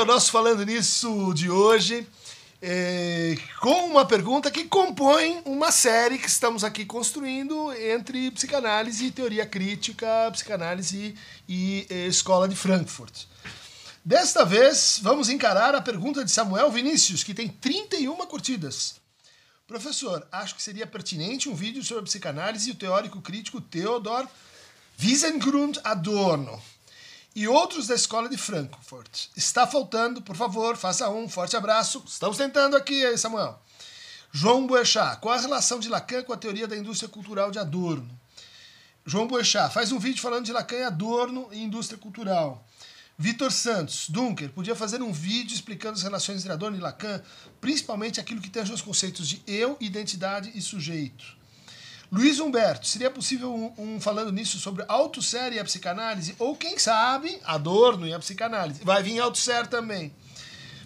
ao nosso Falando Nisso de hoje, é, com uma pergunta que compõe uma série que estamos aqui construindo entre psicanálise e teoria crítica, psicanálise e, e escola de Frankfurt. Desta vez, vamos encarar a pergunta de Samuel Vinícius, que tem 31 curtidas. Professor, acho que seria pertinente um vídeo sobre psicanálise e o teórico crítico Theodor Wiesengrund Adorno e outros da escola de Frankfurt. Está faltando, por favor, faça um forte abraço. Estamos tentando aqui, Samuel. João Boechat, qual a relação de Lacan com a teoria da indústria cultural de Adorno? João Boechat, faz um vídeo falando de Lacan e Adorno e indústria cultural. Vitor Santos, Dunker, podia fazer um vídeo explicando as relações entre Adorno e Lacan, principalmente aquilo que tange os conceitos de eu, identidade e sujeito. Luiz Humberto, seria possível um, um falando nisso sobre autosser e a psicanálise? Ou quem sabe, Adorno e a psicanálise? Vai vir autosser também.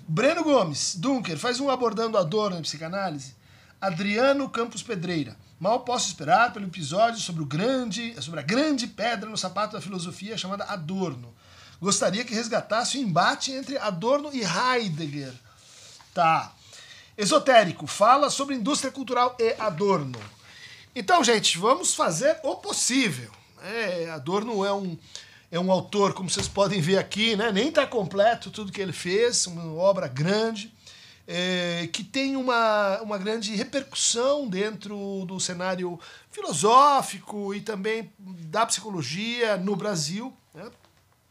Breno Gomes, Dunker, faz um abordando Adorno e psicanálise? Adriano Campos Pedreira, mal posso esperar pelo episódio sobre, o grande, sobre a grande pedra no sapato da filosofia chamada Adorno. Gostaria que resgatasse o embate entre Adorno e Heidegger. Tá. Esotérico, fala sobre indústria cultural e Adorno. Então, gente, vamos fazer o possível. É, Adorno é um, é um autor, como vocês podem ver aqui, né? nem está completo tudo que ele fez, uma obra grande, é, que tem uma, uma grande repercussão dentro do cenário filosófico e também da psicologia no Brasil. Né?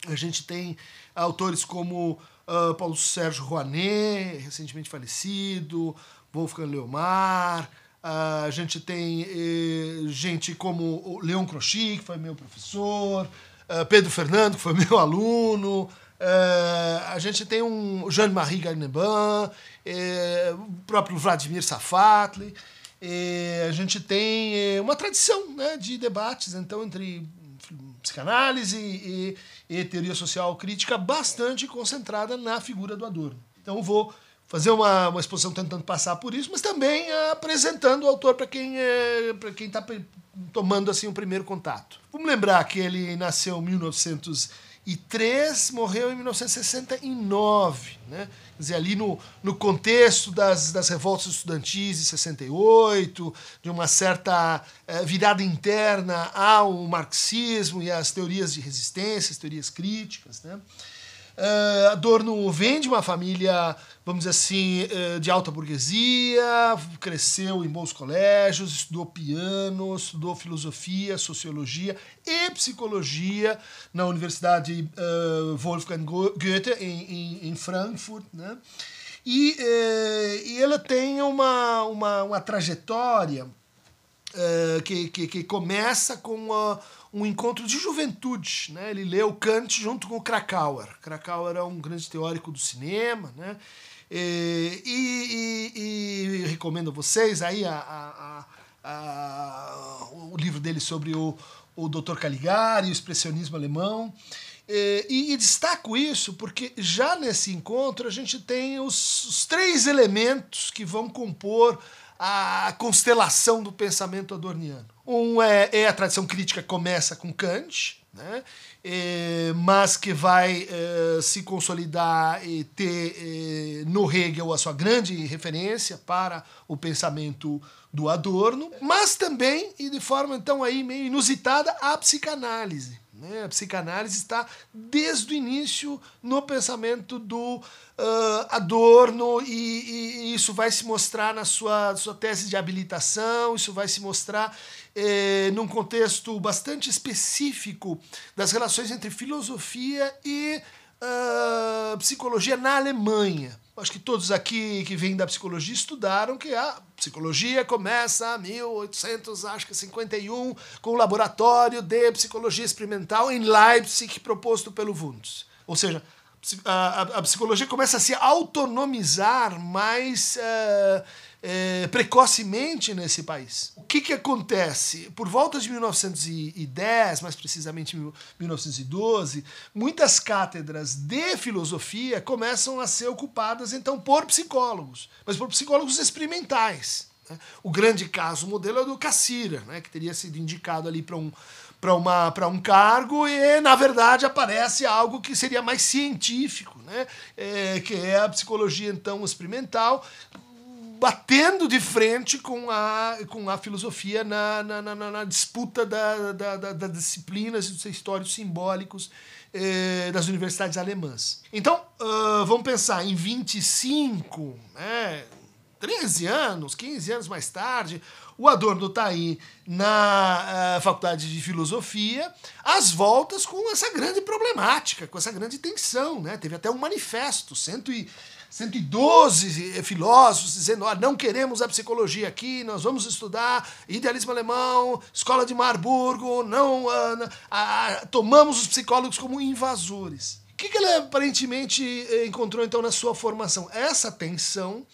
A gente tem autores como uh, Paulo Sérgio Rouanet, recentemente falecido, Wolfgang Leomar, a gente tem eh, gente como Leon Crochy, que foi meu professor, uh, Pedro Fernando, que foi meu aluno, uh, a gente tem um Jean-Marie Garneban, eh, o próprio Vladimir Safatli, a gente tem uma tradição né, de debates então entre psicanálise e, e teoria social crítica bastante concentrada na figura do Adorno. Então vou fazer uma, uma exposição tentando passar por isso, mas também apresentando o autor para quem é, para quem está tomando assim o um primeiro contato. Vamos lembrar que ele nasceu em 1903, morreu em 1969, né? Quer dizer, ali no, no contexto das, das revoltas estudantis de 68, de uma certa é, virada interna ao marxismo e às teorias de resistência, as teorias críticas, né? Uh, Adorno vem de uma família, vamos dizer assim, uh, de alta burguesia, cresceu em bons colégios, estudou piano, estudou filosofia, sociologia e psicologia na Universidade uh, Wolfgang Goethe, em, em, Frankfurt. Né? E, e ela tem uma, uma, uma trajetória que, que, que, começa com um encontro de juventude. Né? Ele leu Kant junto com Krakauer. Krakauer é um grande teórico do cinema. Né? E, e, e, e recomendo a vocês aí a, a, a, o livro dele sobre o, o Dr. Caligari, o expressionismo alemão. E, destaco isso porque já nesse encontro a gente tem os, os três elementos que vão compor a constelação do pensamento adorniano. Um é, é a tradição crítica começa com Kant, né? É, mas que vai é, se consolidar e ter é, no Hegel a sua grande referência para o pensamento do Adorno, mas também, e de forma então aí meio inusitada, a psicanálise. Né? A psicanálise está desde o início no pensamento do uh, Adorno e, e, isso vai se mostrar na sua, sua tese de habilitação, isso vai se mostrar eh, num contexto bastante específico das relações entre filosofia e uh, psicologia na Alemanha. Acho que todos aqui que vêm da psicologia estudaram que a psicologia começa em 1851 com o laboratório de psicologia experimental em Leipzig proposto pelo Wundt. Ou seja, a, a, a psicologia começa a se autonomizar mais uh, é, precocemente nesse país. O que, que acontece? Por volta de 1910, mais precisamente 1912, muitas cátedras de filosofia começam a ser ocupadas então por psicólogos, mas por psicólogos experimentais. Né? O grande caso modelo é o do Cassira, né? que teria sido indicado ali para um, para um cargo e, na verdade, aparece algo que seria mais científico, né? É, que é a psicologia, então, experimental, batendo de frente com a, com a filosofia na, na, na, na disputa da, da, da, das disciplinas e dos histórios simbólicos eh, das universidades alemãs. Então, uh, vamos pensar em 25, né, 13 anos, 15 anos mais tarde, o Adorno está aí na uh, Faculdade de Filosofia, às voltas com essa grande problemática, com essa grande tensão. Né? Teve até um manifesto, cento e, 112 filósofos dizendo: ah, não queremos a psicologia aqui, nós vamos estudar idealismo alemão, escola de Marburgo, não uh, tomamos os psicólogos como invasores. O que, que ele aparentemente eh, encontrou então na sua formação? Essa tensão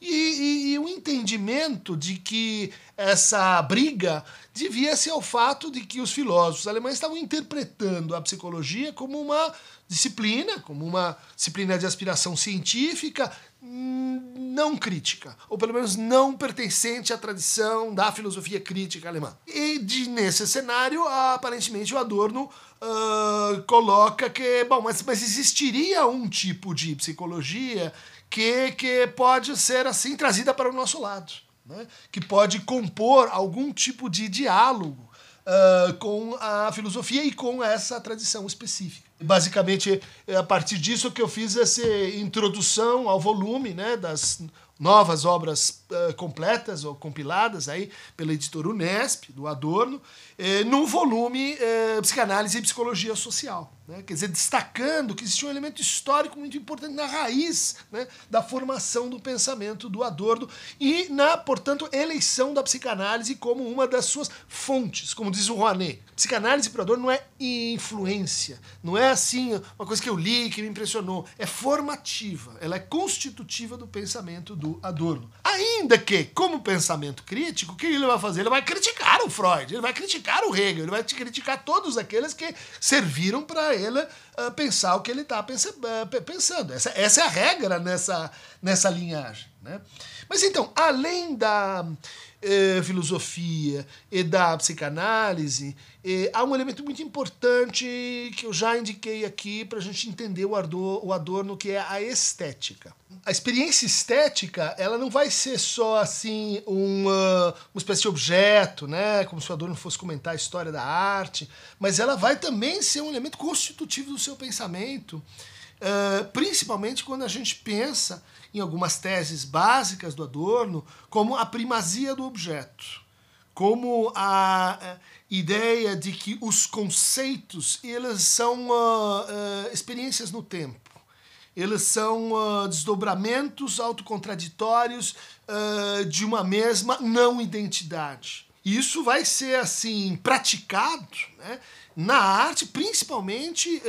e, e, o entendimento de que essa briga devia-se ao fato de que os filósofos alemães estavam interpretando a psicologia como uma disciplina, como uma disciplina de aspiração científica hum, não crítica, ou pelo menos não pertencente à tradição da filosofia crítica alemã. E de, nesse cenário, aparentemente o Adorno uh, coloca que, bom, mas, mas existiria um tipo de psicologia que, que pode ser assim trazida para o nosso lado, né? que pode compor algum tipo de diálogo uh, com a filosofia e com essa tradição específica. Basicamente, é a partir disso que eu fiz essa introdução ao volume né, das novas obras uh, completas ou compiladas aí pela editora Unesp, do Adorno, eh, volume eh, Psicanálise e Psicologia Social. Né? Quer dizer, destacando que existe um elemento histórico muito importante na raiz né, da formação do pensamento do Adorno e na, portanto, eleição da psicanálise como uma das suas fontes, como diz o Rouanet. Psicanálise para Adorno não é influência, não é assim uma coisa que eu li que me impressionou, é formativa, ela é constitutiva do pensamento do Adorno. Ainda que, como pensamento crítico, o que ele vai fazer? Ele vai criticar o Freud, ele vai criticar o Hegel, ele vai criticar todos aqueles que serviram para ele uh, pensar o que ele está uh, pensando. Essa, essa é a regra nessa, nessa linhagem. Né? Mas então, além da eh, filosofia e da psicanálise, eh, há um elemento muito importante que eu já indiquei aqui para a gente entender o, Adorno, o Adorno, que é a estética. A experiência estética, ela não vai ser só assim uma, uma espécie de objeto, né, como se o Adorno fosse comentar a história da arte, mas ela vai também ser um elemento constitutivo do seu pensamento, uh, principalmente quando a gente pensa em algumas teses básicas do Adorno, como a primazia do objeto, como a ideia de que os conceitos eles são uh, uh, experiências no tempo. Eles são uh, desdobramentos autocontraditórios de uma mesma não identidade. Isso vai ser assim praticado né, na arte, principalmente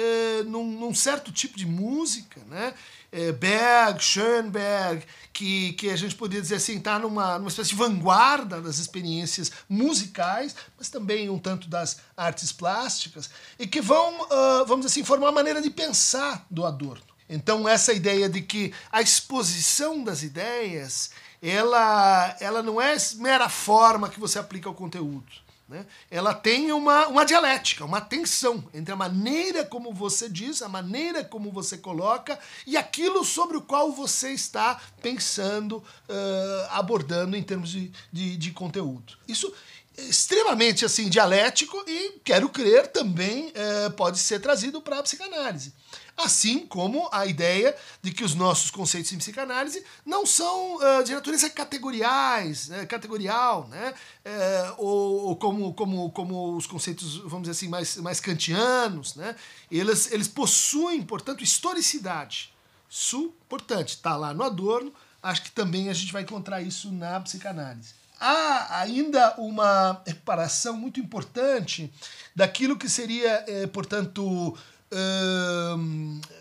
num, num certo tipo de música, né? é, Berg, Schoenberg, que, que a gente poderia dizer assim, está numa, numa espécie de vanguarda das experiências musicais, mas também um tanto das artes plásticas, e que vão, uh, vamos dizer assim, formar a maneira de pensar do Adorno. Então, essa ideia de que a exposição das ideias ela, ela não é mera forma que você aplica ao conteúdo né? Ela tem uma, uma dialética, uma tensão entre a maneira como você diz, a maneira como você coloca e aquilo sobre o qual você está pensando, uh, abordando em termos de, de, de conteúdo. Isso extremamente assim dialético e quero crer também uh, pode ser trazido para a psicanálise. Assim como a ideia de que os nossos conceitos em psicanálise não são uh, de natureza categoriais, né, categorial, né, uh, ou, ou, como, como, como os conceitos, vamos dizer assim, mais, mais kantianos. Né, eles, eles possuem, portanto, historicidade. Isso, importante, está lá no Adorno, acho que também a gente vai encontrar isso na psicanálise. Há ainda uma reparação muito importante daquilo que seria, eh, portanto,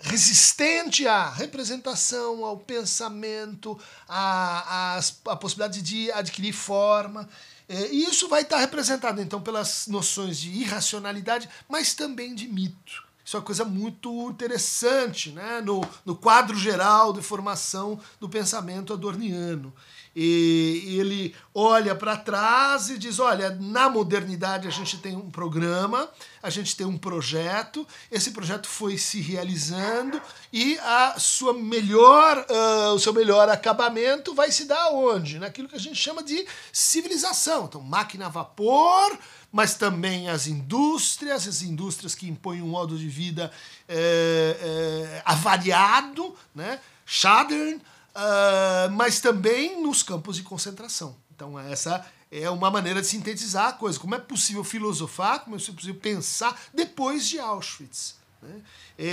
resistente à representação, ao pensamento, à, à, à, possibilidade de adquirir forma. É, e isso vai estar representado, então, pelas noções de irracionalidade, mas também de mito. Isso é uma coisa muito interessante né? no, no quadro geral de formação do pensamento adorniano. E ele olha para trás e diz: olha, na modernidade a gente tem um programa, a gente tem um projeto, esse projeto foi se realizando e a sua melhor, uh, o seu melhor acabamento vai se dar onde? Naquilo que a gente chama de civilização. Então, máquina a vapor, mas também as indústrias, as indústrias que impõem um modo de vida é, é, avariado, né? Shadern, uh, mas também nos campos de concentração. Então, essa é uma maneira de sintetizar a coisa. Como é possível filosofar, como é possível pensar depois de Auschwitz. Né? É,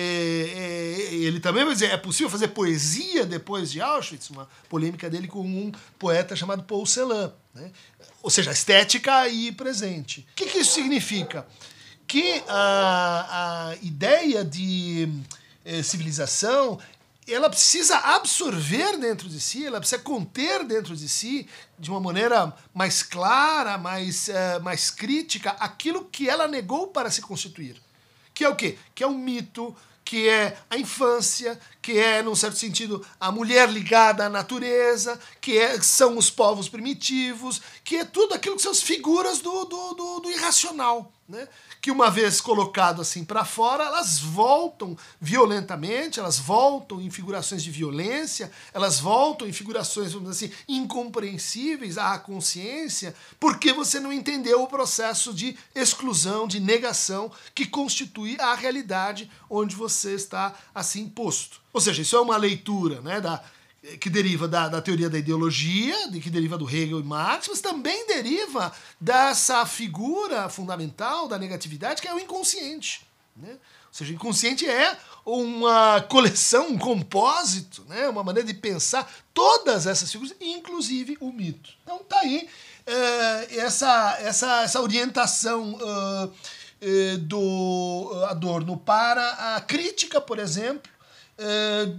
é, ele também vai dizer: é possível fazer poesia depois de Auschwitz? Uma polêmica dele com um poeta chamado Paul Celan. Né? Ou seja, estética e presente. O que, que isso significa? Que a, a ideia de eh, civilização ela precisa absorver dentro de si, ela precisa conter dentro de si, de uma maneira mais clara, mais, uh, mais crítica, aquilo que ela negou para se constituir. Que é o quê? Que é o mito, que é a infância, que é, num certo sentido, a mulher ligada à natureza, que é, são os povos primitivos, que é tudo aquilo que são as figuras do, do, do, do irracional. Né? Que uma vez colocado assim para fora, elas voltam violentamente, elas voltam em figurações de violência, elas voltam em figurações, vamos dizer assim, incompreensíveis à consciência, porque você não entendeu o processo de exclusão, de negação que constitui a realidade onde você está assim posto. Ou seja, isso é uma leitura né, da, que deriva da, da teoria da ideologia, de que deriva do Hegel e Marx, mas também deriva dessa figura fundamental da negatividade, que é o inconsciente. Né? Ou seja, o inconsciente é uma coleção, um compósito, né? uma maneira de pensar todas essas figuras, inclusive o mito. Então tá aí uh, essa, essa, essa orientação uh, uh, do Adorno para a crítica, por exemplo,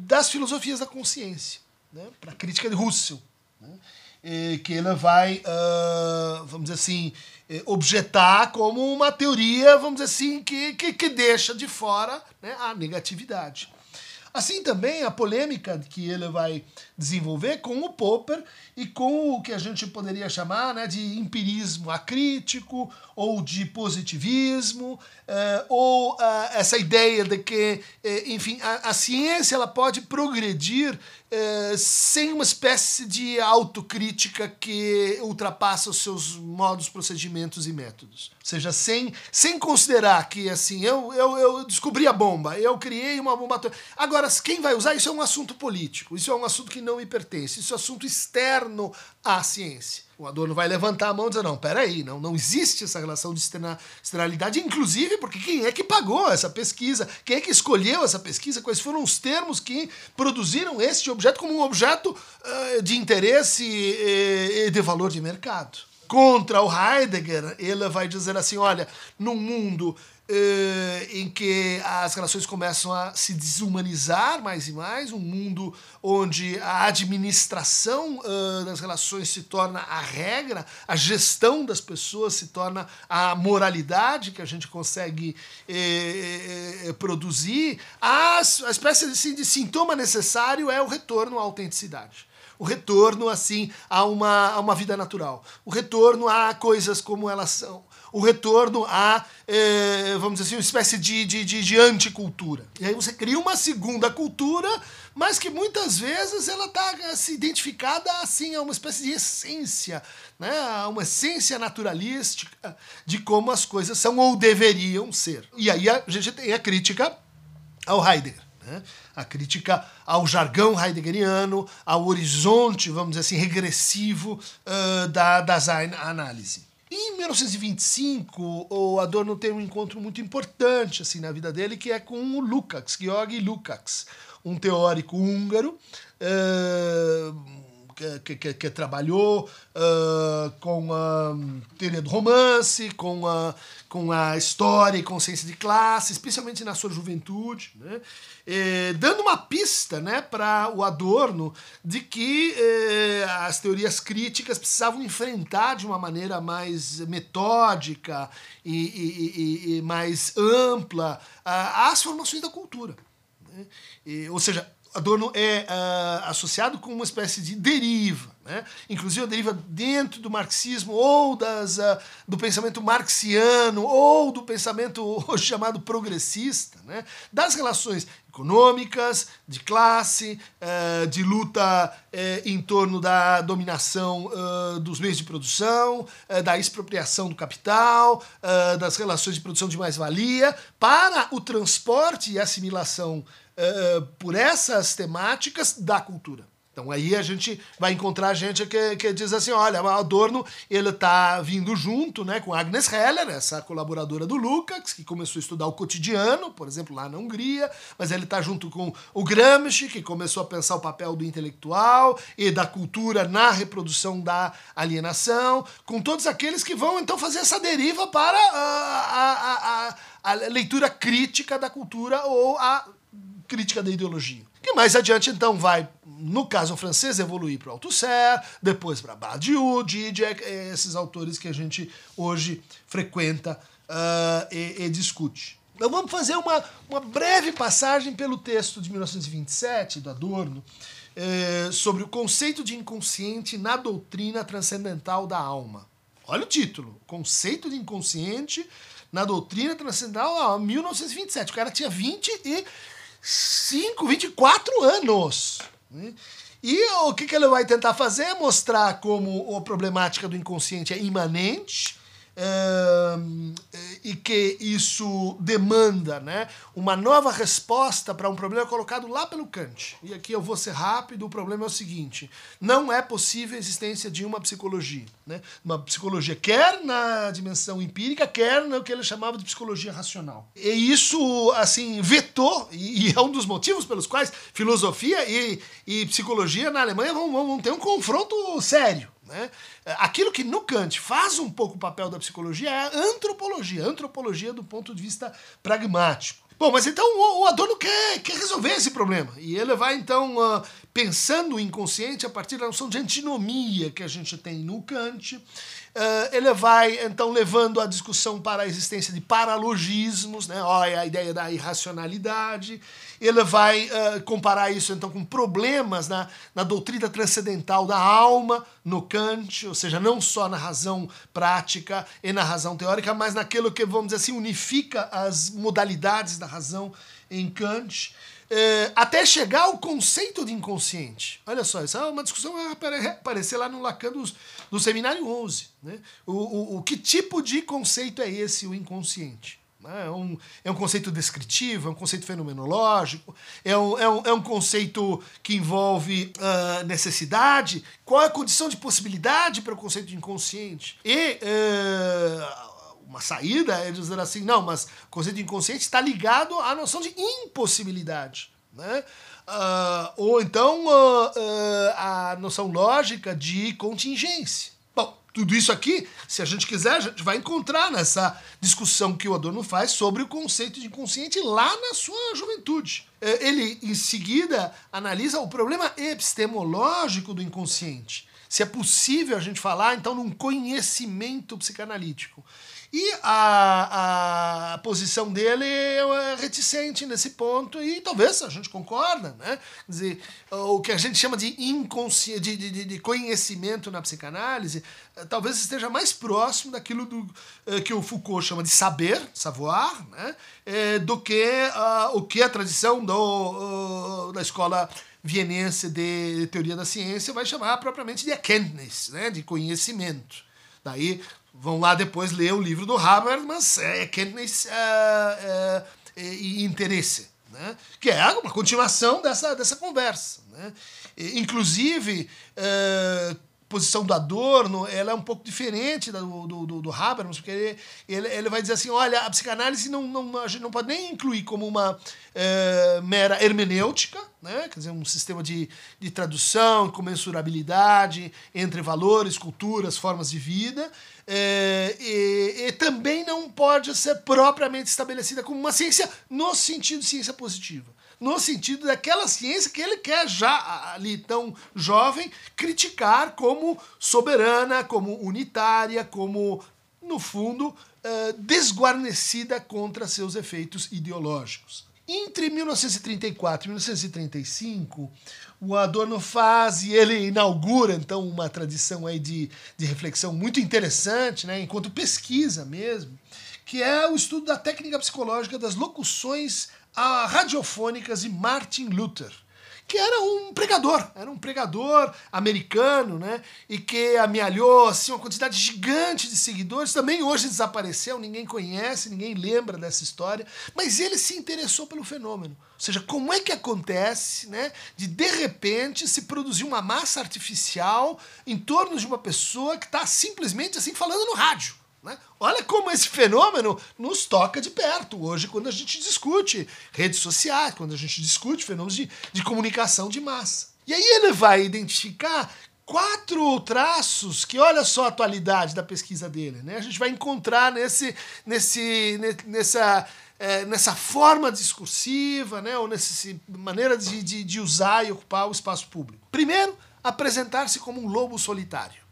das filosofias da consciência né, para a crítica de Russell, né, que ele vai, uh, vamos dizer assim, eh, objetar como uma teoria, vamos dizer assim, que, que, que deixa de fora né, a negatividade. Assim também a polêmica que ele vai desenvolver com o Popper e com o que a gente poderia chamar né, de empirismo acrítico ou de positivismo, uh, ou uh, essa ideia de que, uh, enfim, a, a, ciência ela pode progredir sem uma espécie de autocrítica que ultrapassa os seus modos, procedimentos e métodos. Ou seja, sem, sem considerar que, assim, eu, eu, eu descobri a bomba, eu criei uma bomba. Agora, quem vai usar isso é um assunto político, isso é um assunto que não me pertence, isso é assunto externo à ciência. O Adorno vai levantar a mão e dizer: não, peraí, não, não existe essa relação de externalidade, inclusive porque quem é que pagou essa pesquisa? Quem é que escolheu essa pesquisa? Quais foram os termos que produziram este objeto como um objeto uh, de interesse e de valor de mercado? Contra o Heidegger, ele vai dizer assim: olha, num mundo uh, em que as relações começam a se desumanizar mais e mais, um mundo onde a administração uh, das relações se torna a regra, a gestão das pessoas se torna a moralidade que a gente consegue eh, eh, produzir, a, a espécie assim, de sintoma necessário é o retorno à autenticidade. O retorno assim a uma, a uma vida natural, o retorno a coisas como elas são, o retorno a, eh, vamos dizer assim, uma espécie de, de, de, de anticultura. E aí você cria uma segunda cultura, mas que muitas vezes ela está se assim, identificada assim a uma espécie de essência, né? a uma essência naturalística de como as coisas são ou deveriam ser. E aí a gente tem a crítica ao Heidegger. Né? A crítica ao jargão heideggeriano, ao horizonte, vamos dizer assim, regressivo uh, da, da análise. Em 1925, o Adorno tem um encontro muito importante assim na vida dele, que é com o Lukács, Georgi Lukács, um teórico húngaro, uh, que, que, que, trabalhou uh, com a teoria do romance, com a, com a história e consciência de classe, especialmente na sua juventude, né? Eh, dando uma pista né, para o Adorno de que eh, as teorias críticas precisavam enfrentar de uma maneira mais metódica e, e, e, e mais ampla uh, as formações da cultura. Né? ou seja, Adorno é uh, associado com uma espécie de deriva. Né? Inclusive, deriva dentro do marxismo ou das, uh, do pensamento marxiano ou do pensamento hoje chamado progressista, né? das relações econômicas, de classe, uh, de luta uh, em torno da dominação dos meios de produção, da expropriação do capital, das relações de produção de mais-valia, para o transporte e assimilação por essas temáticas da cultura. Então aí a gente vai encontrar gente que, que diz assim, olha, o Adorno ele tá vindo junto, né, com Agnes Heller, essa colaboradora do Lukács, que começou a estudar o cotidiano, por exemplo, lá na Hungria, mas ele tá junto com o Gramsci, que começou a pensar o papel do intelectual e da cultura na reprodução da alienação, com todos aqueles que vão então fazer essa deriva para a, a, a, a leitura crítica da cultura ou a crítica da ideologia. Que mais adiante, então, vai, no caso francês, evoluir para Althusser, depois para Badiou, Zizek, esses autores que a gente hoje frequenta uh, e, e, discute. Então vamos fazer uma, uma breve passagem pelo texto de 1927, do Adorno, eh, sobre o conceito de inconsciente na doutrina transcendental da alma. Olha o título, Conceito de Inconsciente na doutrina transcendental da alma, 1927. O cara tinha 20 e 5, 24 anos. E o que, que ele vai tentar fazer mostrar como a problemática do inconsciente é imanente, e que isso demanda né, uma nova resposta para um problema colocado lá pelo Kant. E aqui eu vou ser rápido, o problema é o seguinte: não é possível a existência de uma psicologia. Né? Uma psicologia quer na dimensão empírica, quer no que ele chamava de psicologia racional. E isso, assim, vetou, e é um dos motivos pelos quais filosofia e, e psicologia na Alemanha vão, vão ter um confronto sério. Né? Aquilo que no Kant faz um pouco o papel da psicologia é a antropologia, a antropologia do ponto de vista pragmático. Bom, mas então o, Adorno quer, quer resolver esse problema. E ele vai então uh, pensando o inconsciente a partir da noção de antinomia que a gente tem no Kant Uh, ele vai então levando a discussão para a existência de paralogismos, né? Olha a ideia da irracionalidade. Ele vai uh, comparar isso então com problemas na, na doutrina transcendental da alma no Kant, ou seja, não só na razão prática e na razão teórica, mas naquilo que vamos dizer assim unifica as modalidades da razão em Kant. É, até chegar ao conceito de inconsciente. Olha só, essa é uma discussão que vai aparecer lá no Lacan do, do Seminário 11. Né? O, o, o que tipo de conceito é esse, o inconsciente? Né? É um, é um conceito descritivo, é um conceito fenomenológico, é um, é um, é um conceito que envolve uh, necessidade. Qual é a condição de possibilidade para o conceito de inconsciente? E uh, uma saída é dizer assim, não, mas o conceito de inconsciente está ligado à noção de impossibilidade. Né? Uh, ou então a noção lógica de contingência. Tudo isso aqui, se a gente quiser, a gente vai encontrar nessa discussão que o Adorno faz sobre o conceito de inconsciente lá na sua juventude. Ele, em seguida, analisa o problema epistemológico do inconsciente. Se é possível a gente falar, então, num conhecimento psicanalítico. E a, a posição dele é reticente nesse ponto, e talvez a gente concorda, né? Quer dizer, o que a gente chama de, inconsci... de, de, de conhecimento na psicanálise eh, talvez esteja mais próximo daquilo do, eh, que o Foucault chama de saber, savoir, né? Eh, do que uh, o que a tradição do, uh, da escola vienense de teoria da ciência vai chamar propriamente de Erkenntnis, né? de conhecimento. Daí vão lá depois ler o livro do Habermas, é, Kenntnis é, é, e Interesse, né? que é uma continuação dessa, dessa conversa. Né? E, inclusive, é, posição do Adorno ela é um pouco diferente do, do, do, do Habermas, porque ele, ele, ele, vai dizer assim, olha, a psicanálise não, não, a gente não pode nem incluir como uma é, mera hermenêutica, né? quer dizer, um sistema de, de tradução, comensurabilidade entre valores, culturas, formas de vida, é, e, e, também não pode ser propriamente estabelecida como uma ciência no sentido de ciência positiva. No sentido daquela ciência que ele quer já ali tão jovem criticar como soberana, como unitária, como, no fundo, é, desguarnecida contra seus efeitos ideológicos. Entre 1934 e 1935, o Adorno faz e ele inaugura então uma tradição aí de, de reflexão muito interessante, né, enquanto pesquisa mesmo, que é o estudo da técnica psicológica das locuções radiofônicas de Martin Luther que era um pregador, era um pregador americano, né? E que amealhou assim, uma quantidade gigante de seguidores. Também hoje desapareceu, ninguém conhece, ninguém lembra dessa história. Mas ele se interessou pelo fenômeno. Ou seja, como é que acontece, né? De de repente se produzir uma massa artificial em torno de uma pessoa que está simplesmente assim falando no rádio. Né? Olha como esse fenômeno nos toca de perto hoje, quando a gente discute redes sociais, quando a gente discute fenômenos de, de comunicação de massa. E aí ele vai identificar quatro traços que, olha só a atualidade da pesquisa dele, né? A gente vai encontrar nesse, nesse, nessa, é, nessa forma discursiva, né? Ou nessa maneira de, de, de usar e ocupar o espaço público. Primeiro, apresentar-se como um lobo solitário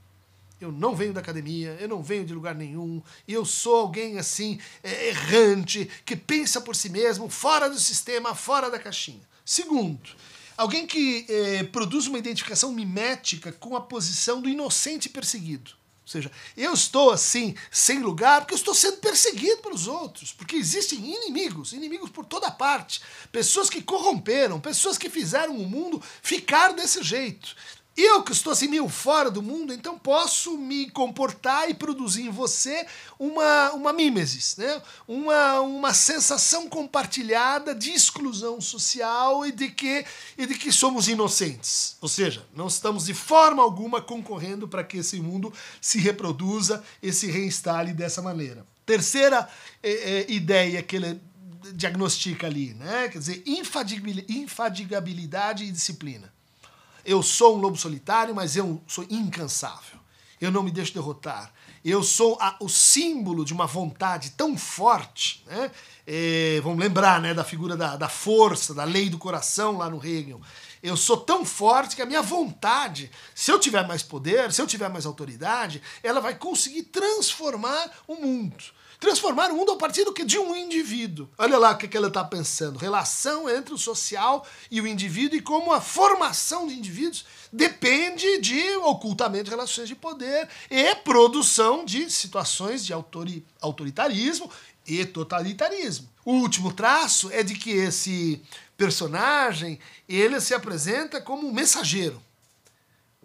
eu não venho da academia, eu não venho de lugar nenhum, eu sou alguém assim, é, errante, que pensa por si mesmo, fora do sistema, fora da caixinha. Segundo, alguém que é, produz uma identificação mimética com a posição do inocente perseguido. Ou seja, eu estou assim, sem lugar, porque eu estou sendo perseguido pelos outros, porque existem inimigos, inimigos por toda parte, pessoas que corromperam, pessoas que fizeram o mundo ficar desse jeito. Eu que estou assim meio fora do mundo, então posso me comportar e produzir em você uma, uma mimesis, né? uma, uma sensação compartilhada de exclusão social e de, que, e de que somos inocentes. Ou seja, não estamos de forma alguma concorrendo para que esse mundo se reproduza e se reinstale dessa maneira. Terceira é, é, ideia que ele diagnostica ali, né? quer dizer, infadigabilidade e disciplina. Eu sou um lobo solitário, mas eu sou incansável. Eu não me deixo derrotar. Eu sou a, o símbolo de uma vontade tão forte. Né? É, vamos lembrar né, da figura da, da força, da lei do coração lá no Hegel. Eu sou tão forte que a minha vontade, se eu tiver mais poder, se eu tiver mais autoridade, ela vai conseguir transformar o mundo. Transformar o mundo a partir do que? De um indivíduo. Olha lá o que, ele está pensando. Relação entre o social e o indivíduo e como a formação de indivíduos depende de ocultamento de relações de poder e produção de situações de autori autoritarismo e totalitarismo. O último traço é de que esse personagem ele se apresenta como um mensageiro.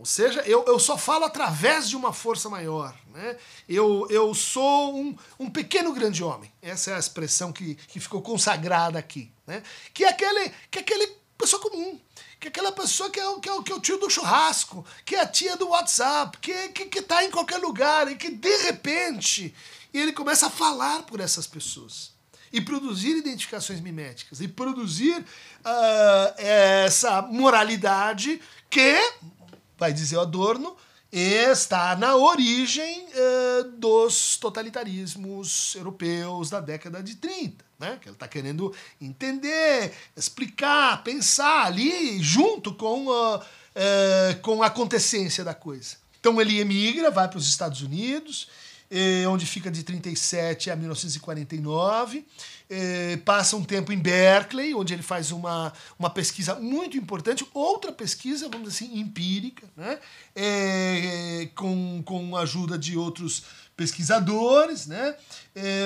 Ou seja, eu, eu só falo através de uma força maior. Né? Eu, eu sou um, um pequeno grande homem. Essa é a expressão que, que ficou consagrada aqui. Né? Que é aquele, que é aquele pessoa comum. Que é aquela pessoa que é, o, que, é o, que é o tio do churrasco, que é a tia do WhatsApp, que, que, que tá em qualquer lugar e que de repente ele começa a falar por essas pessoas e produzir identificações miméticas e produzir uh, essa moralidade que vai dizer o Adorno, está na origem uh, dos totalitarismos europeus da década de 30. Né? Que ele está querendo entender, explicar, pensar ali junto com, uh, com a acontecência da coisa. Então ele emigra, vai para os Estados Unidos, eh, onde fica de 37 a 1949 eh, passa um tempo em Berkeley, onde ele faz uma, uma pesquisa muito importante, outra pesquisa, vamos dizer assim, empírica, né? É, com, com a ajuda de outros pesquisadores, né?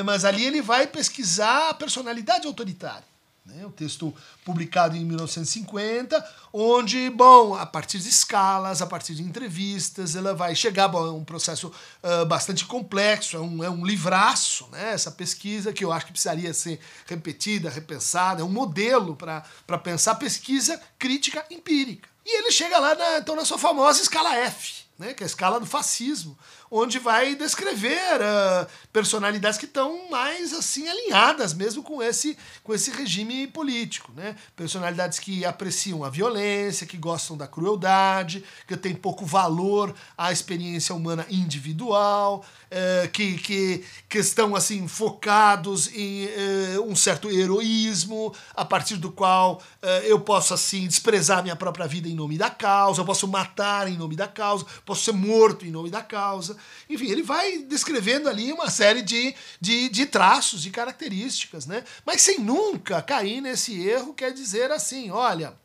Mas ali ele vai pesquisar a personalidade autoritária. Né? Um texto publicado em 1950, onde, bom, a partir de escalas, a partir de entrevistas, ela vai chegar bom, a um processo uh, bastante complexo, é um, é um livraço, né? essa pesquisa que eu acho que precisaria ser repetida, repensada, é um modelo para pensar pesquisa crítica empírica. E ele chega lá, na, então, na sua famosa escala F, né? que é a escala do fascismo, onde vai descrever uh, personalidades que estão mais assim alinhadas mesmo com esse, com esse regime político. Né? Personalidades que apreciam a violência, que gostam da crueldade, que têm pouco valor à experiência humana individual, uh, que, que, que estão assim focados em uh, um certo heroísmo, a partir do qual eu posso assim desprezar minha própria vida em nome da causa, eu posso matar em nome da causa, posso ser morto em nome da causa. Enfim, ele vai descrevendo ali uma série de, de, de traços, de características, né? Mas sem nunca cair nesse erro, quer dizer assim, olha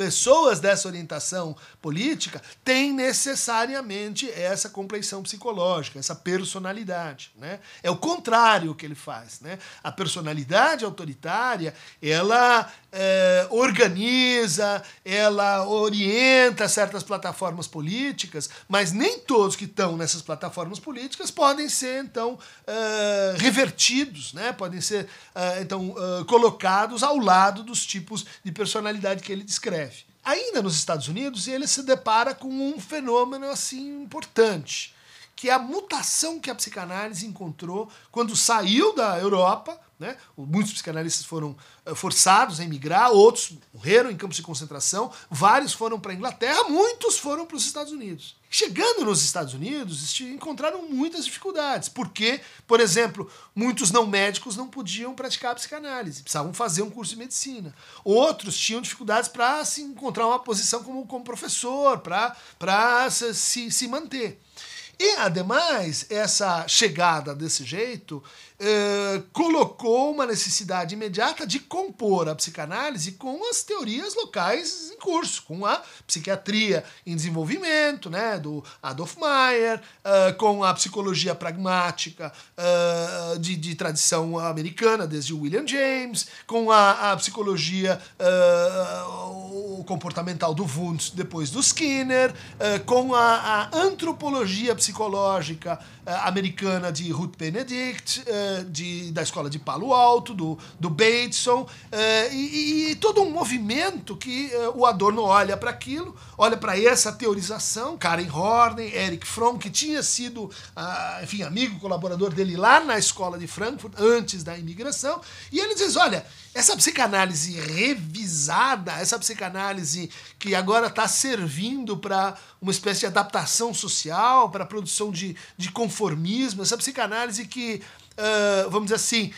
pessoas dessa orientação política têm necessariamente essa compreensão psicológica, essa personalidade. Né? É o contrário que ele faz. Né? A personalidade autoritária ela é, organiza, ela orienta certas plataformas políticas, mas nem todos que estão nessas plataformas políticas podem ser então é, revertidos, né? podem ser é, então é, colocados ao lado dos tipos de personalidade que ele descreve. Ainda nos Estados Unidos, ele se depara com um fenômeno assim importante, que é a mutação que a psicanálise encontrou quando saiu da Europa. Né? Muitos psicanalistas foram eh, forçados a emigrar, outros morreram em campos de concentração, vários foram para a Inglaterra, muitos foram para os Estados Unidos. Chegando nos Estados Unidos, encontraram muitas dificuldades, porque, por exemplo, muitos não médicos não podiam praticar psicanálise, precisavam fazer um curso de medicina. Outros tinham dificuldades para se encontrar uma posição como, como professor, para se, se manter. E, ademais, essa chegada desse jeito eh, colocou uma necessidade imediata de compor a psicanálise com as teorias locais em curso, com a psiquiatria em desenvolvimento, né, do Adolf Meyer, uh, com a psicologia pragmática uh, de, de, tradição americana, desde William James, com a, a psicologia comportamental do Wundt, depois do Skinner, com a, a antropologia psicológica americana de Ruth Benedict, de, da escola de Palo Alto, do, do Bateson, uh, e, e, todo um movimento que uh, o Adorno olha para aquilo, olha para essa teorização, Karen Horney, Eric Fromm, que tinha sido, uh, enfim, amigo, colaborador dele lá na escola de Frankfurt, antes da imigração, e ele diz, olha, essa psicanálise revisada, essa psicanálise que agora está servindo para uma espécie de adaptação social, para a produção de, de conformismo, essa psicanálise que uh, vamos dizer assim,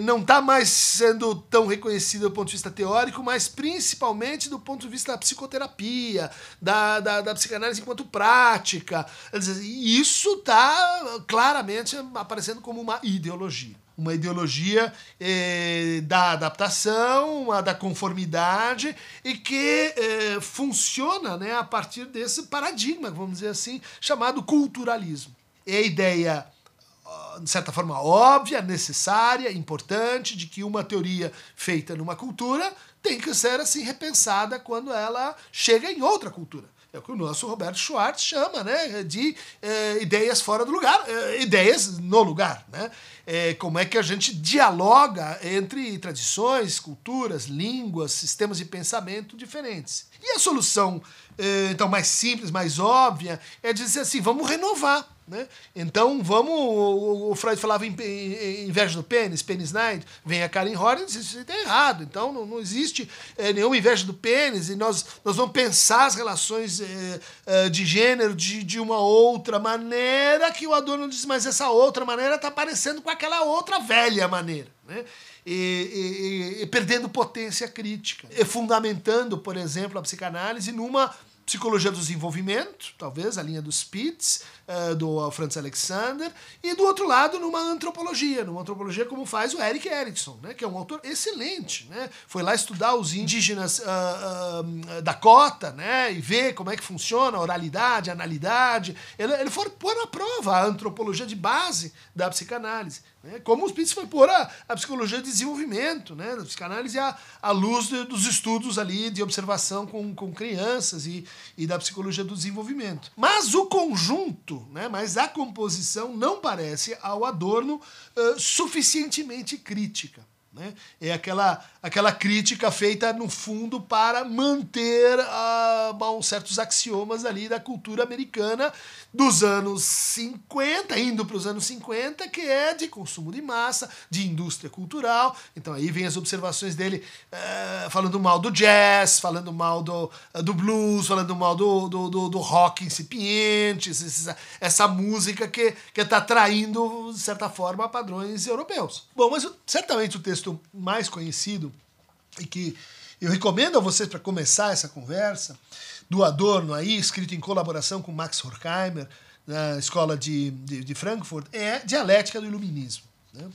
não está mais sendo tão reconhecida do ponto de vista teórico, mas principalmente do ponto de vista da psicoterapia, da, da, da psicanálise enquanto prática. Isso está claramente aparecendo como uma ideologia. Uma ideologia eh, da adaptação, da conformidade, e que eh, funciona né, a partir desse paradigma, vamos dizer assim, chamado culturalismo. É a ideia de certa forma, óbvia, necessária, importante, de que uma teoria feita numa cultura tem que ser assim repensada quando ela chega em outra cultura. É o que o nosso Roberto Schwartz chama né, de é, ideias fora do lugar, é, ideias no lugar. Né? É, como é que a gente dialoga entre tradições, culturas, línguas, sistemas de pensamento diferentes. E a solução, então, mais simples, mais óbvia, é dizer assim: vamos renovar né? Então vamos. O, Freud falava em, em, inveja do pênis, pênis night, vem a Karen Horner e diz: Isso está errado. Então não, não existe é, nenhuma inveja do pênis e nós, nós vamos pensar as relações é, é, de gênero de, de uma outra maneira que o Adorno diz, mas essa outra maneira está parecendo com aquela outra velha maneira. Né? E, e, e, perdendo potência crítica, e fundamentando, por exemplo, a psicanálise numa psicologia do desenvolvimento, talvez a linha do Spitz, uh, do Franz Alexander, e do outro lado numa antropologia, numa antropologia como faz o Eric Erikson, né, que é um autor excelente, né, foi lá estudar os indígenas uh, uh, Dakota, né, e ver como é que funciona a oralidade, a analidade, ele, ele foi pôr à prova a antropologia de base da psicanálise. Né? Como o Spitz foi pôr a, a psicologia de desenvolvimento, né? a psicanálise à, à luz de, dos estudos ali de observação com, com crianças e, e da psicologia do desenvolvimento. Mas o conjunto, né? mas a composição não parece ao Adorno uh, suficientemente crítica. Né? É aquela, aquela crítica feita, no fundo, para manter uh, bom, certos axiomas ali da cultura americana dos anos 50, indo para os anos 50, que é de consumo de massa, de indústria cultural. Então aí vem as observações dele uh, falando mal do jazz, falando mal do, uh, do blues, falando mal do, do, do, do rock incipiente, essa, essa música que está atraindo, de certa forma, padrões europeus. Bom, mas certamente o texto texto mais conhecido e que eu recomendo a vocês para começar essa conversa, do Adorno aí, escrito em colaboração com Max Horkheimer, na escola de, de, de Frankfurt, é dialética do iluminismo. Né?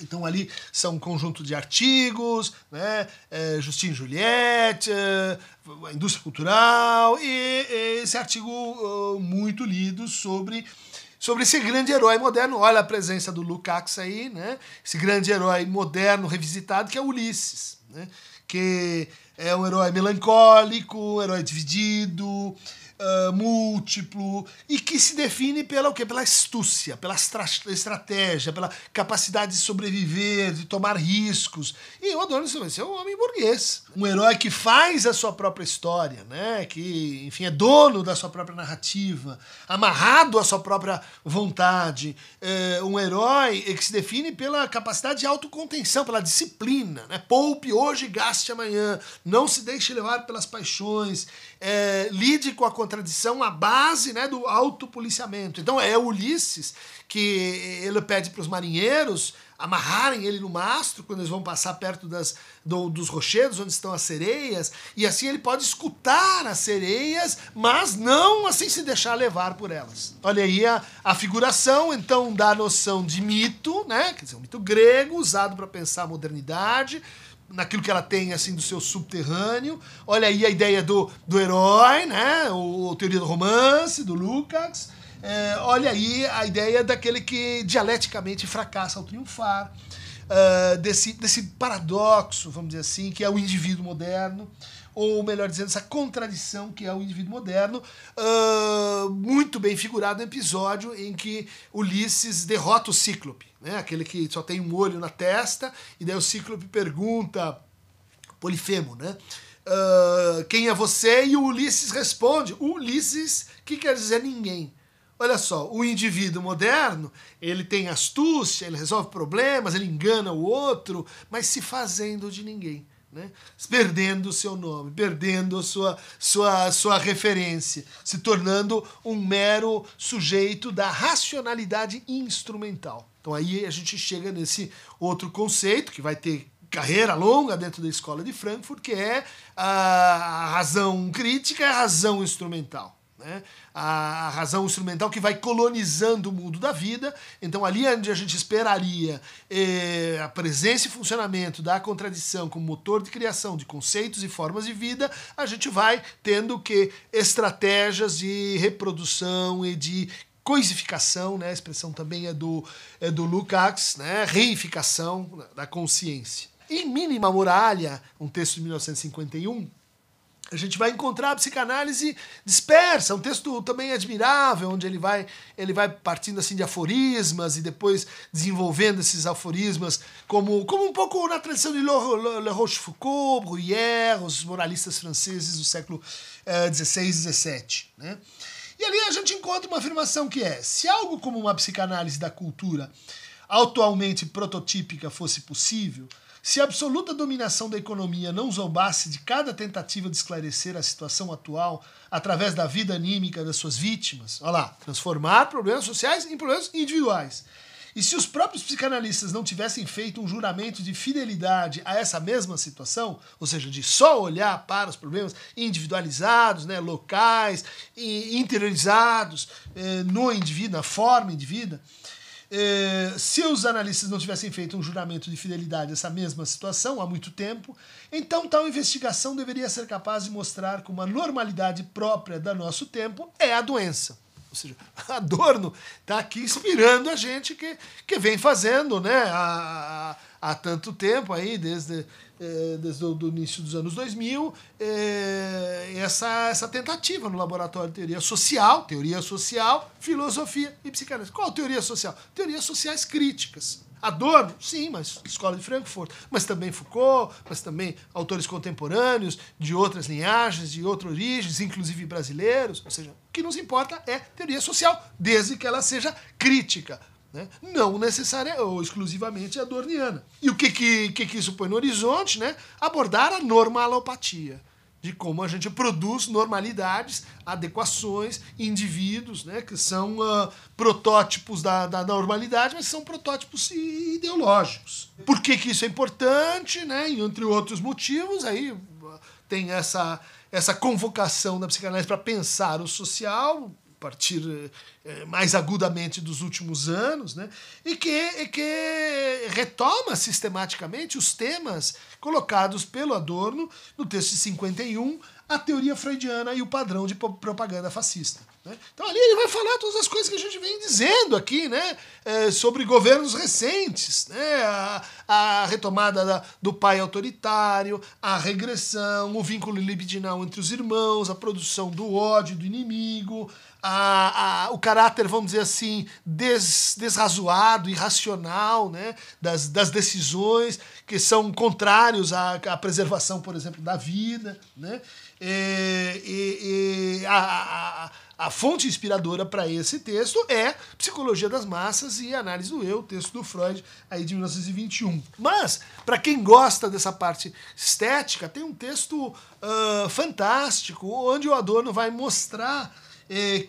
Então ali são um conjunto de artigos, né? É, Justin Juliette, é, a indústria cultural e, e esse artigo uh, muito lido sobre sobre esse grande herói moderno. Olha a presença do Lukács aí, né? Esse grande herói moderno revisitado que é Ulisses, né? Que é um herói melancólico, um herói dividido, uh, múltiplo e que se define pela o quê? Pela astúcia, pela estratégia, pela capacidade de sobreviver, de tomar riscos. E o Adonis vai ser um homem burguês, um herói que faz a sua própria história, né? Que, enfim, é dono da sua própria narrativa, amarrado à sua própria vontade, é um herói que se define pela capacidade de autocontenção, pela disciplina, né? Poupe hoje, gaste amanhã, não se deixe levar pelas paixões, é, lide com a contradição, a base né, do autopoliciamento. Então é Ulisses que ele pede para os marinheiros amarrarem ele no mastro quando eles vão passar perto das, do, dos rochedos onde estão as sereias, e assim ele pode escutar as sereias, mas não assim se deixar levar por elas. Olha aí a, a figuração, então, da noção de mito, né? Quer dizer, um mito grego usado para pensar a modernidade naquilo que ela tem assim do seu subterrâneo. Olha aí a ideia do, do herói, né? O, a teoria do romance, do Lukács. É, olha aí a ideia daquele que dialeticamente fracassa ao triunfar. Uh, desse, desse paradoxo, vamos dizer assim, que é o indivíduo moderno ou melhor dizendo, essa contradição que é o indivíduo moderno, uh, muito bem figurado no episódio em que Ulisses derrota o Cíclope, né? aquele que só tem um olho na testa, e daí o Cíclope pergunta, Polifemo, né? Uh, quem é você? E o Ulisses responde, Ulisses, que quer dizer ninguém. Olha só, o indivíduo moderno, ele tem astúcia, ele resolve problemas, ele engana o outro, mas se fazendo de ninguém né? perdendo o seu nome, perdendo a sua, sua, sua referência, se tornando um mero sujeito da racionalidade instrumental. Então aí a gente chega nesse outro conceito que vai ter carreira longa dentro da escola de Frankfurt, que é a razão crítica e a razão instrumental né? a razão instrumental que vai colonizando o mundo da vida. Então, ali onde a gente esperaria eh, a presença e funcionamento da contradição como motor de criação de conceitos e formas de vida, a gente vai tendo que estratégias de reprodução e de coisificação, né? a expressão também é do, é do Lukács, né? reificação da consciência. Em Mínima Muralha, um texto de 1951, a gente vai encontrar a psicanálise dispersa, um texto também admirável, onde ele vai, ele vai partindo assim de aforismas e depois desenvolvendo esses aforismas como, como um pouco na tradição de Le Rochefoucauld, Bruyère, os moralistas franceses do século XVI e XVII. Né? E ali a gente encontra uma afirmação que é: se algo como uma psicanálise da cultura atualmente prototípica fosse possível, se a absoluta dominação da economia não zombasse de cada tentativa de esclarecer a situação atual através da vida anímica das suas vítimas, olha lá, transformar problemas sociais em problemas individuais. E se os próprios psicanalistas não tivessem feito um juramento de fidelidade a essa mesma situação, ou seja, de só olhar para os problemas individualizados, né, locais, interiorizados eh, no indivíduo, na forma indivídua, eh, se os analistas não tivessem feito um juramento de fidelidade a essa mesma situação há muito tempo, então tal investigação deveria ser capaz de mostrar que uma normalidade própria do nosso tempo é a doença. Ou seja, Adorno está aqui inspirando a gente que, que vem fazendo né, há, há tanto tempo, aí, desde, eh, desde o início dos anos 2000, eh, essa, essa tentativa no laboratório de teoria social, teoria social, filosofia e psicanálise. Qual teoria social? Teorias sociais críticas. Adorno, sim, mas escola de Frankfurt, mas também Foucault, mas também autores contemporâneos de outras linhagens, de outras origens, inclusive brasileiros. Ou seja, o que nos importa é teoria social, desde que ela seja crítica, né? não necessariamente ou exclusivamente adorniana. E o que, que, que, que isso põe no horizonte? Né? Abordar a normalopatia de como a gente produz normalidades, adequações, indivíduos, né, que são uh, protótipos da, da normalidade, mas são protótipos ideológicos. Por que, que isso é importante? Né? entre outros motivos, aí tem essa, essa convocação da psicanálise para pensar o social, partir eh, mais agudamente dos últimos anos, né? e, que, e que retoma sistematicamente os temas colocados pelo Adorno no texto de 51, a teoria freudiana e o padrão de propaganda fascista. Né? Então ali ele vai falar todas as coisas que a gente vem dizendo aqui, né? É, sobre governos recentes, né? a, a retomada da, do pai autoritário, a regressão, o vínculo libidinal entre os irmãos, a produção do ódio do inimigo, a, a, o caráter, vamos dizer assim, des, desrazoado, irracional né, das, das decisões que são contrários à, à preservação, por exemplo, da vida. Né, e, e, e a, a a fonte inspiradora para esse texto é Psicologia das Massas e Análise do Eu, texto do Freud, aí de 1921. Mas, para quem gosta dessa parte estética, tem um texto uh, fantástico, onde o Adorno vai mostrar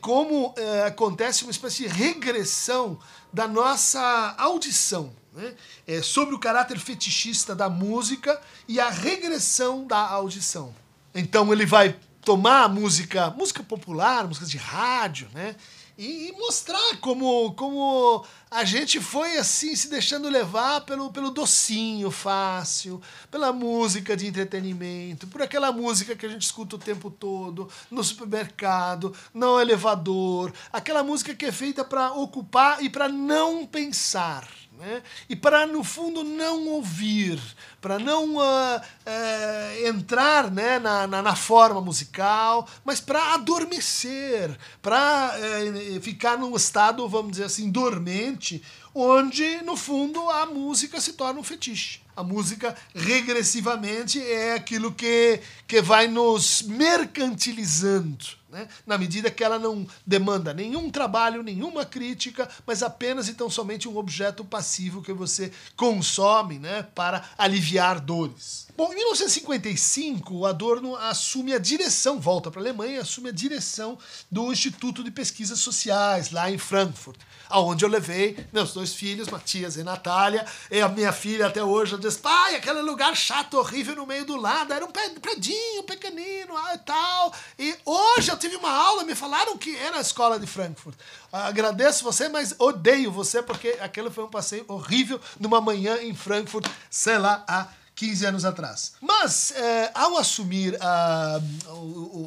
como eh, acontece uma espécie de regressão da nossa audição. Né? É, sobre o caráter fetichista da música e a regressão da audição. Então ele vai tomar música, música popular, músicas de rádio, né? E, mostrar como, como a gente foi assim se deixando levar pelo, pelo docinho fácil, pela música de entretenimento, por aquela música que a gente escuta o tempo todo, no supermercado, no elevador, aquela música que é feita para ocupar e para não pensar. Né? E para, no fundo, não ouvir, para não uh, uh, entrar né, na, na, na, forma musical, mas para adormecer, para uh, ficar num estado, vamos dizer assim, dormente, onde, no fundo, a música se torna um fetiche. A música, regressivamente, é aquilo que, que vai nos mercantilizando né? na medida que ela não demanda nenhum trabalho, nenhuma crítica, mas apenas e tão somente um objeto passivo que você consome né, para aliviar dores. Bom, em 1955, o Adorno assume a direção, volta para a Alemanha, assume a direção do Instituto de Pesquisas Sociais, lá em Frankfurt, aonde eu levei meus dois filhos, Matias e Natália, e a minha filha até hoje diz, pai, aquele lugar chato, horrível no meio do lado, era um predinho pequenino ah, e tal, e hoje eu tive uma aula, me falaram que era a escola de Frankfurt. Agradeço você, mas odeio você, porque aquele foi um passeio horrível numa manhã em Frankfurt, sei lá, há 15 anos atrás. Mas, é, ao assumir a,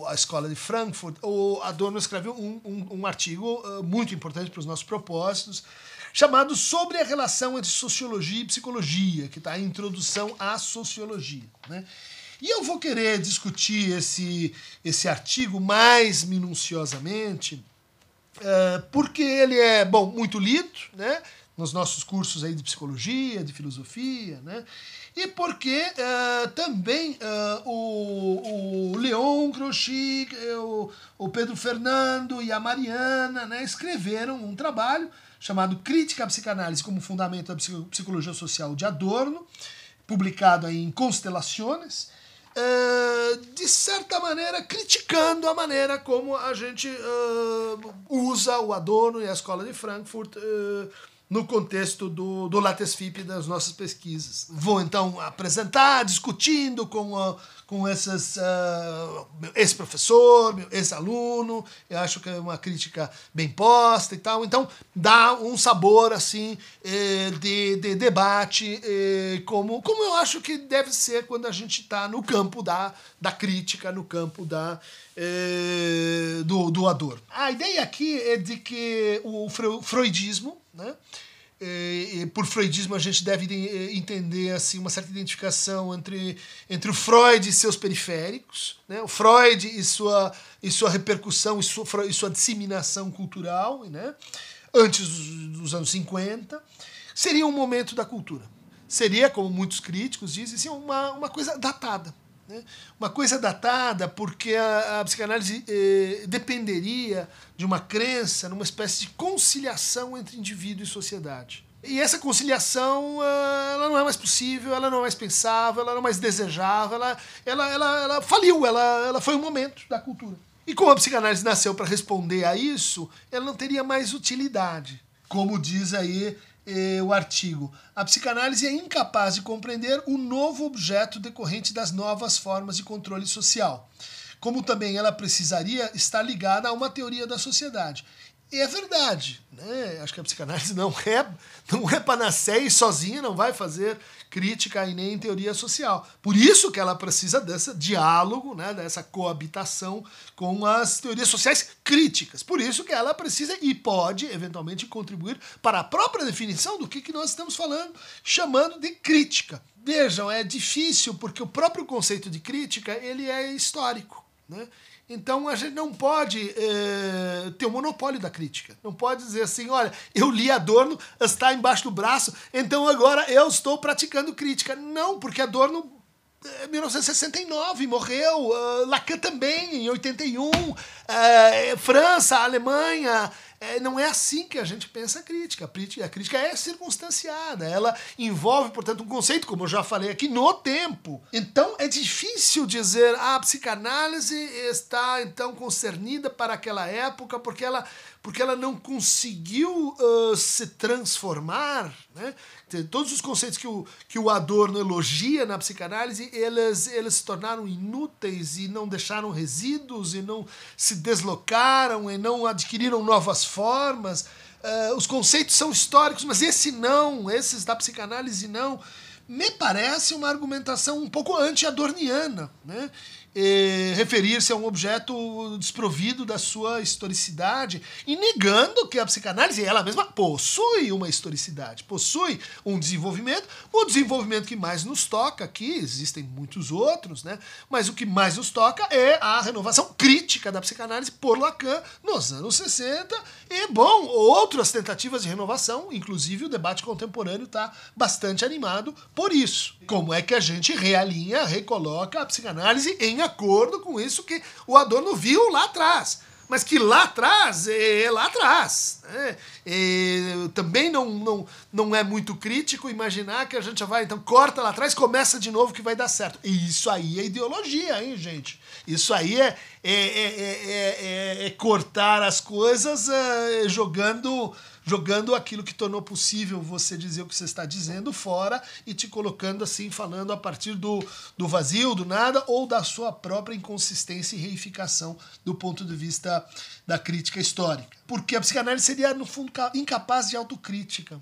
a, escola de Frankfurt, o Adorno escreveu um, um, um artigo uh, muito importante para os nossos propósitos, chamado Sobre a relação entre sociologia e psicologia, que está a introdução à sociologia. Né? E eu vou querer discutir esse, esse artigo mais minuciosamente, uh, porque ele é, bom, muito lido, né? Nos nossos cursos aí de psicologia, de filosofia, né? E porque uh, também uh, o, o Leon Crochy, o, o Pedro Fernando e a Mariana né, escreveram um trabalho chamado Crítica à Psicanálise como Fundamento da Psicologia Social de Adorno, publicado aí em Constelações, uh, de certa maneira criticando a maneira como a gente usa o Adorno e a Escola de Frankfurt no contexto do, do LatesFIP das nossas pesquisas. Vou então apresentar, discutindo com, uh, com esses, uh, esse professor, esse aluno, eu acho que é uma crítica bem posta e tal, então dá um sabor assim eh, de, de debate, eh, como, como eu acho que deve ser quando a gente está no campo da, da crítica, no campo da, eh, do, do Adorno. A ideia aqui é de que o freudismo né? E, por freudismo a gente deve entender assim uma certa identificação entre, entre o Freud e seus periféricos, né? o Freud e sua, e sua repercussão e sua, e sua disseminação cultural, né? antes dos, dos anos 50, seria um momento da cultura. Seria, como muitos críticos dizem, assim, uma, uma coisa datada. Né? Uma coisa datada porque a, a psicanálise eh, dependeria de uma crença numa espécie de conciliação entre indivíduo e sociedade. E essa conciliação uh, ela não é mais possível, ela não é mais pensável, ela não é mais desejável, ela, ela, ela, ela faliu, ela, ela foi um momento da cultura. E como a psicanálise nasceu para responder a isso, ela não teria mais utilidade. Como diz aí eh, o artigo. A psicanálise é incapaz de compreender o novo objeto decorrente das novas formas de controle social. como também ela precisaria estar ligada a uma teoria da sociedade. E é verdade, né? Acho que a psicanálise não é, não é panaceia e sozinha não vai fazer crítica e nem teoria social. Por isso que ela precisa desse diálogo, né, dessa coabitação com as teorias sociais críticas. Por isso que ela precisa e pode, eventualmente, contribuir para a própria definição do que, que nós estamos falando, chamando de crítica. Vejam, é difícil porque o próprio conceito de crítica ele é histórico. Né? Então a gente não pode é, ter o um monopólio da crítica. Não pode dizer assim, olha, eu li Adorno, está embaixo do braço, então agora eu estou praticando crítica. Não, porque Adorno em 1969 morreu, uh, Lacan também em 81, uh, França, Alemanha, é, não é assim que a gente pensa a crítica. A crítica. É circunstanciada, ela envolve, portanto, um conceito, como eu já falei aqui, no tempo. Então é difícil dizer ah, a psicanálise está então concernida para aquela época porque ela, porque ela não conseguiu uh, se transformar. Né? Todos os conceitos que o, que o Adorno elogia na psicanálise, eles, eles se tornaram inúteis e não deixaram resíduos e não se deslocaram e não adquiriram novas formas. Uh, os conceitos são históricos, mas esse não, esses da psicanálise não. Me parece uma argumentação um pouco anti-adorniana, né? Referir-se a um objeto desprovido da sua historicidade e negando que a psicanálise ela mesma possui uma historicidade, possui um desenvolvimento, o desenvolvimento que mais nos toca aqui, existem muitos outros, né? mas o que mais nos toca é a renovação crítica da psicanálise por Lacan nos anos 60 e, bom, outras tentativas de renovação, inclusive o debate contemporâneo está bastante animado por isso. Como é que a gente realinha, recoloca a psicanálise em acordo com isso que o Adorno viu lá atrás. Mas que lá atrás é lá atrás. Né? também não, não, não é muito crítico imaginar que a gente já vai, então corta lá atrás, começa de novo que vai dar certo. E isso aí é ideologia, hein, gente? Isso aí é, é, é, é, é cortar as coisas jogando jogando aquilo que tornou possível você dizer o que você está dizendo fora e te colocando assim, falando a partir do, do vazio, do nada, ou da sua própria inconsistência e reificação do ponto de vista da crítica histórica. Porque a psicanálise seria, no fundo, incapaz de autocrítica.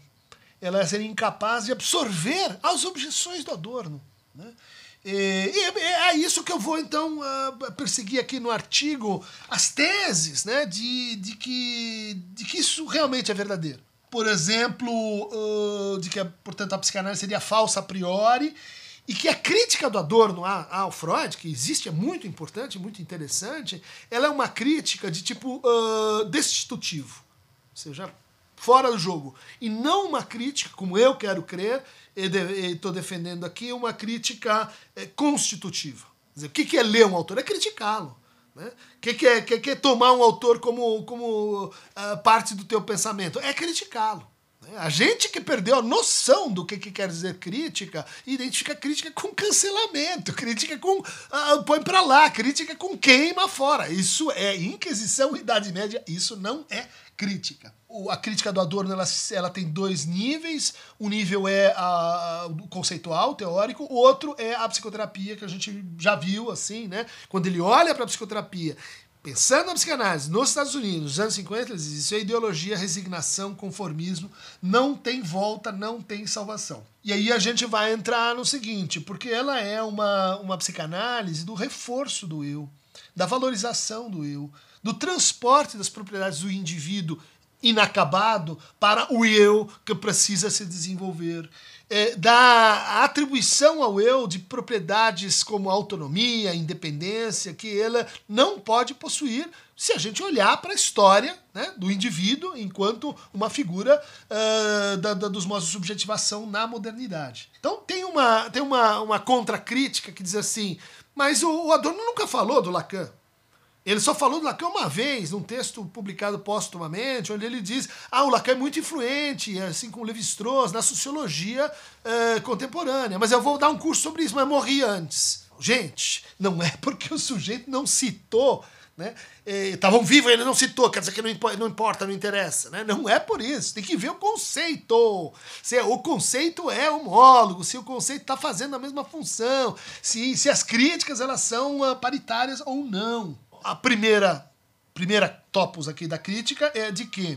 Ela seria incapaz de absorver as objeções do Adorno. Né? E, é isso que eu vou então ah, perseguir aqui no artigo, as teses né, de, de, que, de que isso realmente é verdadeiro. Por exemplo, ah, de que, portanto, a psicanálise seria falsa a priori e que a crítica do Adorno ao Freud, que existe, é muito importante, muito interessante, ela é uma crítica de tipo uh, destitutivo, ou seja, fora do jogo. E não uma crítica, como eu quero crer, estou defendendo aqui, uma crítica é, constitutiva. Dizer, o que é ler um autor? É criticá-lo. Né? O que, que, é, que, que é tomar um autor como, como uh, parte do teu pensamento? É criticá-lo. Né? A gente que perdeu a noção do que, que quer dizer crítica, identifica crítica com cancelamento, crítica com uh, põe para lá, crítica com queima fora. Isso é Inquisição, Idade Média, isso não é crítica. O, a crítica do Adorno ela, ela tem dois níveis. Um nível é a, o conceitual, teórico, o outro é a psicoterapia, que a gente já viu, assim, né? Quando ele olha para a psicoterapia pensando na psicanálise nos Estados Unidos, nos anos 50, ele diz: isso é ideologia, resignação, conformismo, não tem volta, não tem salvação. E aí a gente vai entrar no seguinte, porque ela é uma, uma psicanálise do reforço do eu, da valorização do eu, do transporte das propriedades do indivíduo inacabado para o eu que precisa se desenvolver, é, da atribuição ao eu de propriedades como autonomia, independência, que ela não pode possuir se a gente olhar para a história né, do indivíduo enquanto uma figura uh, da, da, dos modos de subjetivação na modernidade. Então tem uma, tem uma, uma contracrítica que diz assim, mas o, o Adorno nunca falou do Lacan. Ele só falou do Lacan uma vez, num texto publicado póstumamente, onde ele diz: ah, o Lacan é muito influente, assim como Levi-Strauss, na sociologia uh, contemporânea. Mas eu vou dar um curso sobre isso, mas morri antes. Gente, não é porque o sujeito não citou né? Estavam vivos, ele não citou, quer dizer que não, impo não importa, não interessa. Né? Não é por isso, tem que ver o conceito. Se o conceito é homólogo, se o conceito está fazendo a mesma função, se, se as críticas elas são uh, paritárias ou não. A primeira, primeira topos aqui da crítica é de que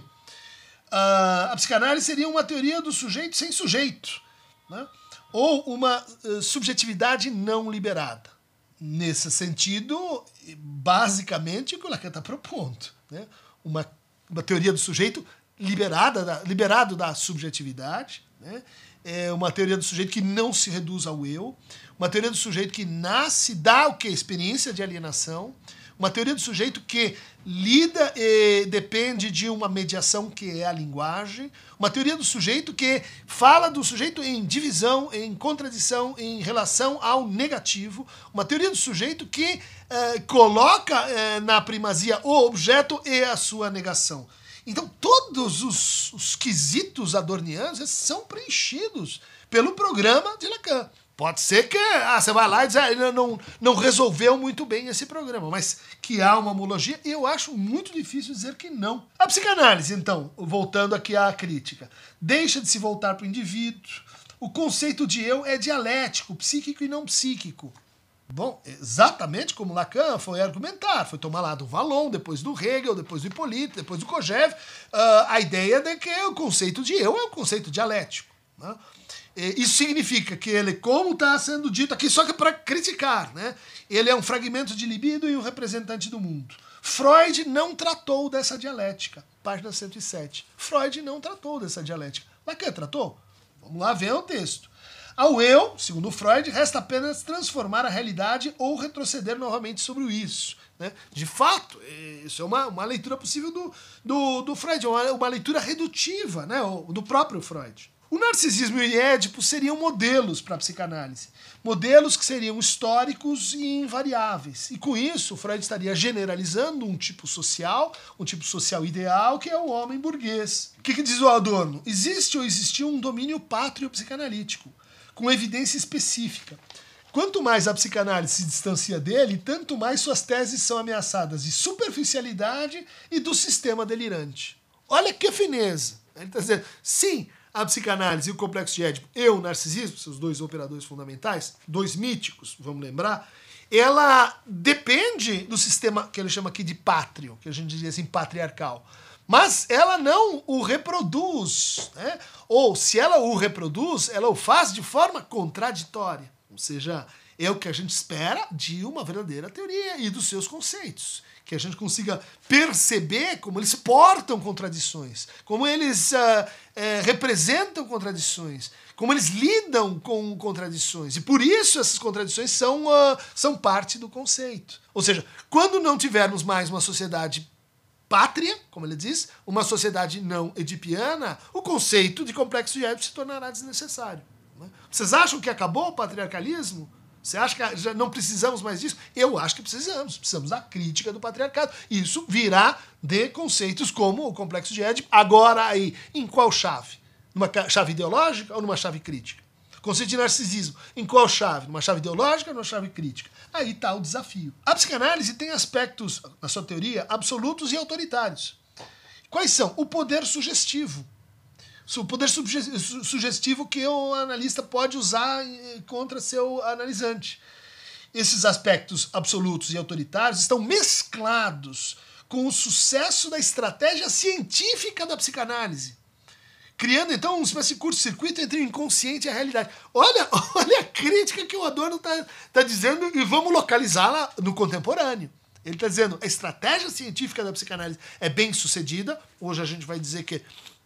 uh, a psicanálise seria uma teoria do sujeito sem sujeito, né? ou uma uh, subjetividade não liberada nesse sentido, basicamente, o que o Lacan está propondo. Né? Uma, uma teoria do sujeito liberada da, liberado da subjetividade, né? é uma teoria do sujeito que não se reduz ao eu, uma teoria do sujeito que nasce da o que? Experiência de alienação, uma teoria do sujeito que lida e depende de uma mediação que é a linguagem, uma teoria do sujeito que fala do sujeito em divisão, em contradição, em relação ao negativo, uma teoria do sujeito que eh, coloca eh, na primazia o objeto e a sua negação. Então, todos os, os quesitos adornianos são preenchidos pelo programa de Lacan. Pode ser que ah, você vai lá e diz, ah, não, não resolveu muito bem esse programa, mas que há uma homologia, eu acho muito difícil dizer que não. A psicanálise, então, voltando aqui à crítica, deixa de se voltar para o indivíduo. O conceito de eu é dialético, psíquico e não psíquico. Bom, exatamente como Lacan foi argumentar, foi tomar lá do Valon, depois do Hegel, depois do Hipólito, depois do Kojève, uh, a ideia de que o conceito de eu é um conceito dialético. Né? Isso significa que ele, como está sendo dito aqui, só que para criticar, né? ele é um fragmento de libido e um representante do mundo. Freud não tratou dessa dialética. Página 107. Freud não tratou dessa dialética. Lacan tratou? Vamos lá ver o texto. Ao eu, segundo Freud, resta apenas transformar a realidade ou retroceder novamente sobre o isso. Né? De fato, isso é uma, uma leitura possível do, do, do Freud, uma, uma leitura redutiva né? do próprio Freud. O narcisismo e Édipo seriam modelos para a psicanálise. Modelos que seriam históricos e invariáveis. E com isso, Freud estaria generalizando um tipo social, um tipo social ideal, que é o homem burguês. O que, que diz o Adorno? Existe ou existiu um domínio pátrio psicanalítico, com evidência específica. Quanto mais a psicanálise se distancia dele, tanto mais suas teses são ameaçadas de superficialidade e do sistema delirante. Olha que fineza. Ele está dizendo, sim, a psicanálise e o complexo de Édipo e o narcisismo, seus dois operadores fundamentais, dois míticos, vamos lembrar, ela depende do sistema que ele chama aqui de pátrio, que a gente diria assim, patriarcal. Mas ela não o reproduz, né? ou se ela o reproduz, ela o faz de forma contraditória. Ou seja, é o que a gente espera de uma verdadeira teoria e dos seus conceitos que a gente consiga perceber como eles portam contradições, como eles uh, representam contradições, como eles lidam com contradições. E por isso essas contradições são, uh, são parte do conceito. Ou seja, quando não tivermos mais uma sociedade pátria, como ele diz, uma sociedade não edipiana, o conceito de complexo de Édipo se tornará desnecessário. Né? Vocês acham que acabou o patriarcalismo? Você acha que já não precisamos mais disso? Eu acho que precisamos. Precisamos da crítica do patriarcado. Isso virá de conceitos como o complexo de Édipo. Agora aí, em qual chave? Numa chave ideológica ou numa chave crítica? Conceito de narcisismo. Em qual chave? Numa chave ideológica ou numa chave crítica? Aí está o desafio. A psicanálise tem aspectos, na sua teoria, absolutos e autoritários. Quais são? O poder sugestivo o poder sugestivo que o analista pode usar eh, contra seu analisante. Esses aspectos absolutos e autoritários estão mesclados com o sucesso da estratégia científica da psicanálise, criando então uma espécie de curto-circuito entre o inconsciente e a realidade. Olha, olha a crítica que o Adorno está tá dizendo e vamos localizá-la no contemporâneo. Ele está dizendo a estratégia científica da psicanálise é bem sucedida. Hoje a gente vai dizer que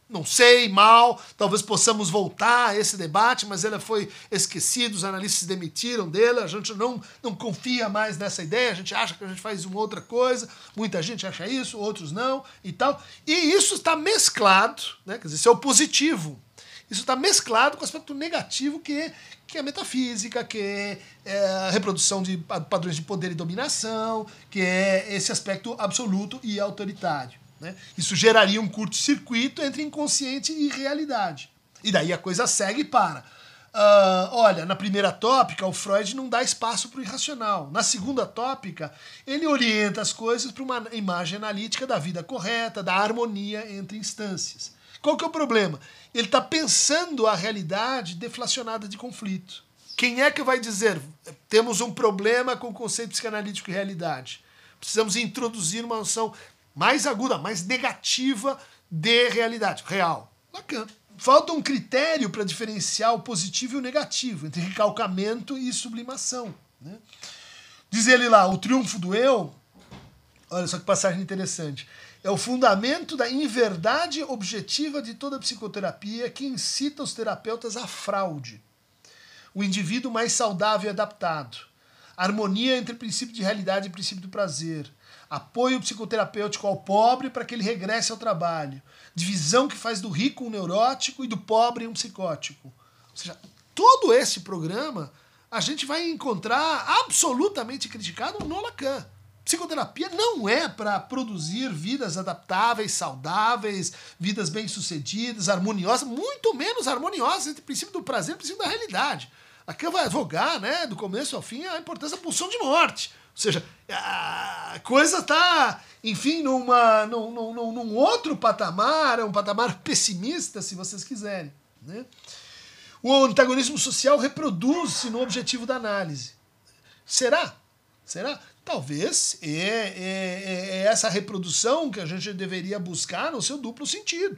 não sei, mal, talvez possamos voltar a esse debate, mas ele foi esquecido, os analistas se demitiram dele, a gente não, não confia mais nessa ideia, a gente acha que a gente faz uma outra coisa, muita gente acha isso, outros não e tal. E isso está mesclado, né? quer dizer, isso é o positivo. Isso está mesclado com o aspecto negativo que é, que é a metafísica, que é, é a reprodução de padrões de poder e dominação, que é esse aspecto absoluto e autoritário. Né? Isso geraria um curto-circuito entre inconsciente e realidade. E daí a coisa segue para Uh, olha, na primeira tópica, o Freud não dá espaço para o irracional. Na segunda tópica, ele orienta as coisas para uma imagem analítica da vida correta, da harmonia entre instâncias. Qual que é o problema? Ele está pensando a realidade deflacionada de conflito. Quem é que vai dizer temos um problema com o conceito psicanalítico e realidade? Precisamos introduzir uma noção mais aguda, mais negativa de realidade, real. Lacan falta um critério para diferenciar o positivo e o negativo, entre recalcamento e sublimação. Né? Diz ele lá, o triunfo do eu, olha só que passagem interessante, é o fundamento da inverdade objetiva de toda psicoterapia que incita os terapeutas à fraude. O indivíduo mais saudável e adaptado. Harmonia entre princípio de realidade e princípio do prazer apoio psicoterapêutico ao pobre para que ele regresse ao trabalho, divisão que faz do rico um neurótico e do pobre um psicótico. Ou seja, todo esse programa a gente vai encontrar absolutamente criticado no Lacan. Psicoterapia não é para produzir vidas adaptáveis, saudáveis, vidas bem-sucedidas, harmoniosas, muito menos harmoniosas entre o princípio do prazer e o princípio da realidade. Lacan vai advogar, né, do começo ao fim, a importância da pulsão de morte. Ou seja, a coisa está, enfim, numa, num, num, num outro patamar, é um patamar pessimista, se vocês quiserem. Né? O antagonismo social reproduz-se no objetivo da análise. Será? Será? Talvez é, é, é essa reprodução que a gente deveria buscar no seu duplo sentido.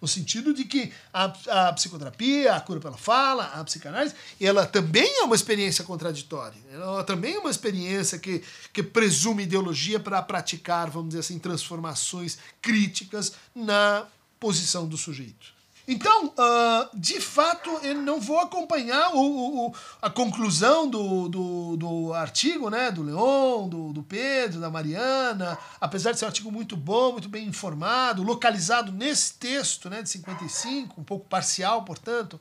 No sentido de que a, a psicoterapia, a cura pela fala, a psicanálise, ela também é uma experiência contraditória. Ela também é uma experiência que, que presume ideologia para praticar, vamos dizer assim, transformações críticas na posição do sujeito. Então, uh, de fato, eu não vou acompanhar o, o, a conclusão do, do, do, artigo, né, do Leon, do, do Pedro, da Mariana, apesar de ser um artigo muito bom, muito bem informado, localizado nesse texto né, de 55, um pouco parcial, portanto,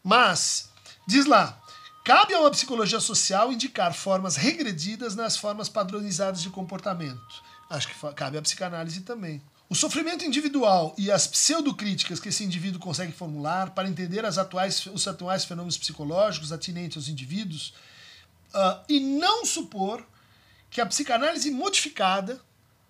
mas, diz lá, cabe a uma psicologia social indicar formas regredidas nas formas padronizadas de comportamento. Acho que cabe à psicanálise também. O sofrimento individual e as pseudocríticas que esse indivíduo consegue formular para entender atuais, os atuais fenômenos psicológicos atinentes aos indivíduos uh, e não supor que a psicanálise modificada, ou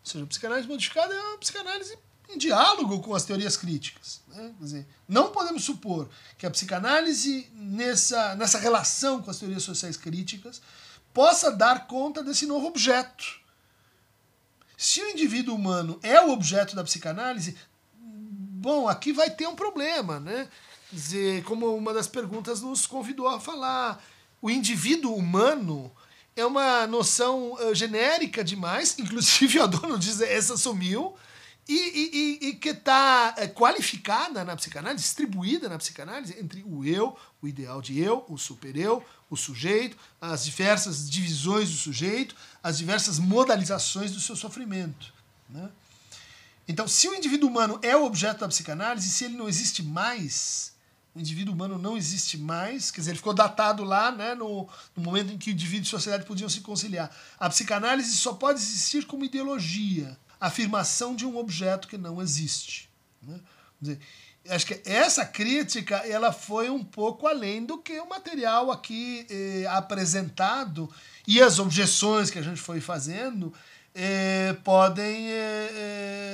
seja, a psicanálise modificada é uma psicanálise em diálogo com as teorias críticas. Né? Quer dizer, não podemos supor que a psicanálise, nessa, nessa relação com as teorias sociais críticas, possa dar conta desse novo objeto se o indivíduo humano é o objeto da psicanálise, bom, aqui vai ter um problema, né? Quer dizer, como uma das perguntas nos convidou a falar, o indivíduo humano é uma noção uh, genérica demais, inclusive o Adorno diz essa sumiu, e, e, e que está é, qualificada na psicanálise, distribuída na psicanálise entre o eu, o ideal de eu, o super-eu, o sujeito, as diversas divisões do sujeito, as diversas modalizações do seu sofrimento. Né? Então, se o indivíduo humano é o objeto da psicanálise, se ele não existe mais, o indivíduo humano não existe mais, quer dizer, ele ficou datado lá né, no, no momento em que o indivíduo e a sociedade podiam se conciliar. A psicanálise só pode existir como ideologia afirmação de um objeto que não existe. Né? Dizer, acho que essa crítica ela foi um pouco além do que o material aqui eh, apresentado e as objeções que a gente foi fazendo eh, podem eh,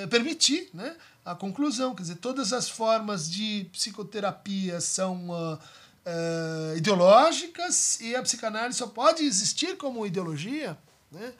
eh permitir né, a conclusão. Quer dizer, todas as formas de psicoterapia são uh, uh, ideológicas e a psicanálise só pode existir como ideologia né,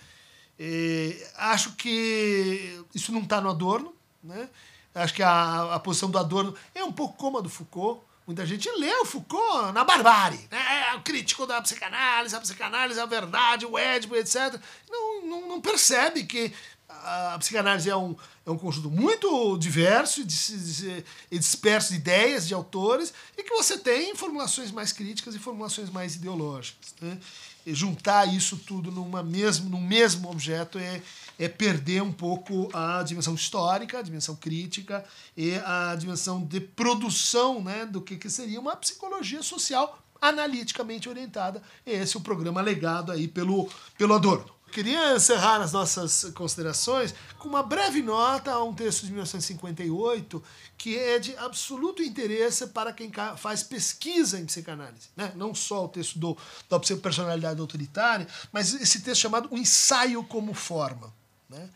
é, acho que isso não está no Adorno. Né? Acho que a, a posição do Adorno é um pouco como a do Foucault. Muita gente lê o Foucault na barbárie. Né? É o crítico da psicanálise, a psicanálise, a verdade, o Édipo, etc. Não, não, não percebe que a psicanálise é um, é um conjunto muito diverso e disperso de ideias de autores e que você tem formulações mais críticas e formulações mais ideológicas. Né? juntar isso tudo numa mesmo, num mesmo objeto é, é perder um pouco a dimensão histórica, a dimensão crítica e a dimensão de produção né, do que, que seria uma psicologia social analiticamente orientada. Esse é o programa legado aí pelo, pelo Adorno. Queria encerrar as nossas considerações com uma breve nota a um texto de 1958 que é de absoluto interesse para quem faz pesquisa em psicanálise. Né? Não só o texto do, da personalidade autoritária, mas esse texto chamado O Ensaio como Forma. Né?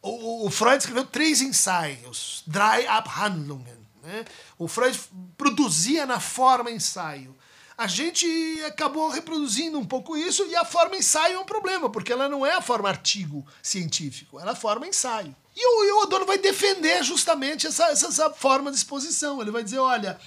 O, o, Freud escreveu três ensaios, Drei Abhandlungen. Né? O Freud produzia na forma ensaio a gente acabou reproduzindo um pouco isso e a forma ensaio é um problema, porque ela não é a forma artigo científico, ela é a forma ensaio. E o, o Adorno vai defender justamente essa, essa, essa, forma de exposição. Ele vai dizer: olha,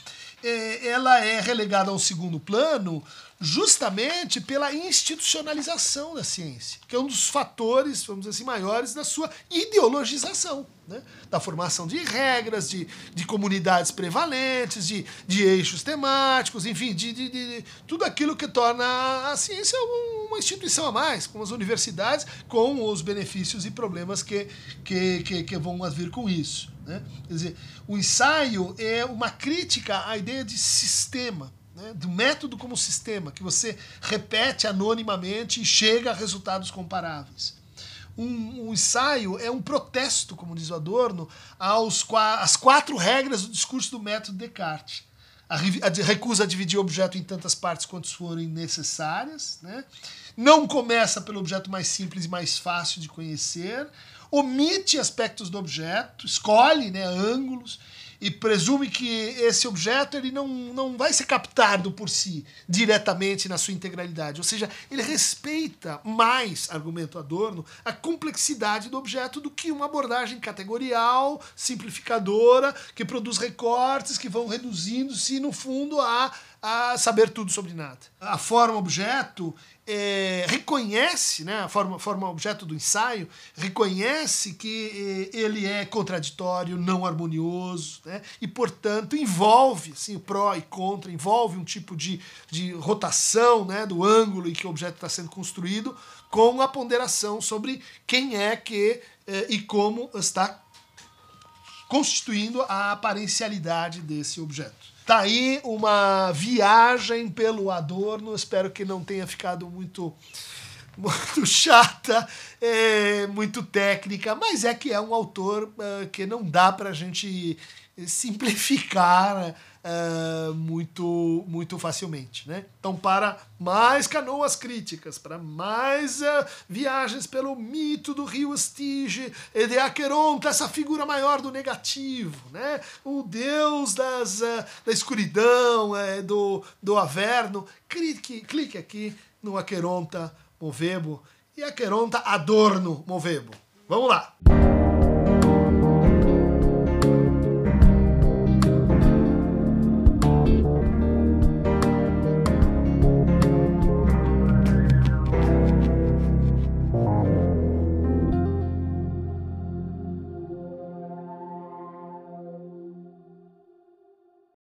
é, ela é relegada ao segundo plano justamente pela institucionalização da ciência, que é um dos fatores, vamos dizer assim, maiores da sua ideologização, né? da formação de regras, de, de comunidades prevalentes, de, de eixos temáticos, enfim, de, de, de tudo aquilo que torna a ciência uma instituição a mais, como as universidades, com os benefícios e problemas que, que, que, que vão vir com isso. Né? Quer dizer, o ensaio é uma crítica à ideia de sistema né, do método como sistema, que você repete anonimamente e chega a resultados comparáveis. Um, um, ensaio é um protesto, como diz o Adorno, aos, às quatro regras do discurso do método Descartes. A, a recusa a dividir o objeto em tantas partes quantas forem necessárias. Né? Não começa pelo objeto mais simples e mais fácil de conhecer. Omite aspectos do objeto, escolhe né, ângulos e presume que esse objeto ele não, não vai ser captado por si diretamente na sua integralidade. Ou seja, ele respeita mais, argumento Adorno, a complexidade do objeto do que uma abordagem categorial, simplificadora, que produz recortes que vão reduzindo-se, no fundo, a, a saber tudo sobre nada. A forma objeto é, reconhece, né, a forma, forma objeto do ensaio, reconhece que é, ele é contraditório, não harmonioso, né, e, portanto, envolve assim, o pró e contra, envolve um tipo de, de rotação né, do ângulo em que o objeto está sendo construído, com a ponderação sobre quem é que é, e como está constituindo a aparencialidade desse objeto. Tá aí uma viagem pelo Adorno. Espero que não tenha ficado muito muito chata, é, muito técnica, mas é que é um autor uh, que não dá para a gente simplificar uh, muito, muito facilmente. Né? Então, para mais canoas críticas, para mais uh, viagens pelo mito do rio Estige e de Aqueronta, essa figura maior do negativo, né? o deus das, uh, da escuridão, do, do Averno, clique, clique aqui no Aqueronta Movebo e Aqueronta Adorno Movebo. Vamos lá!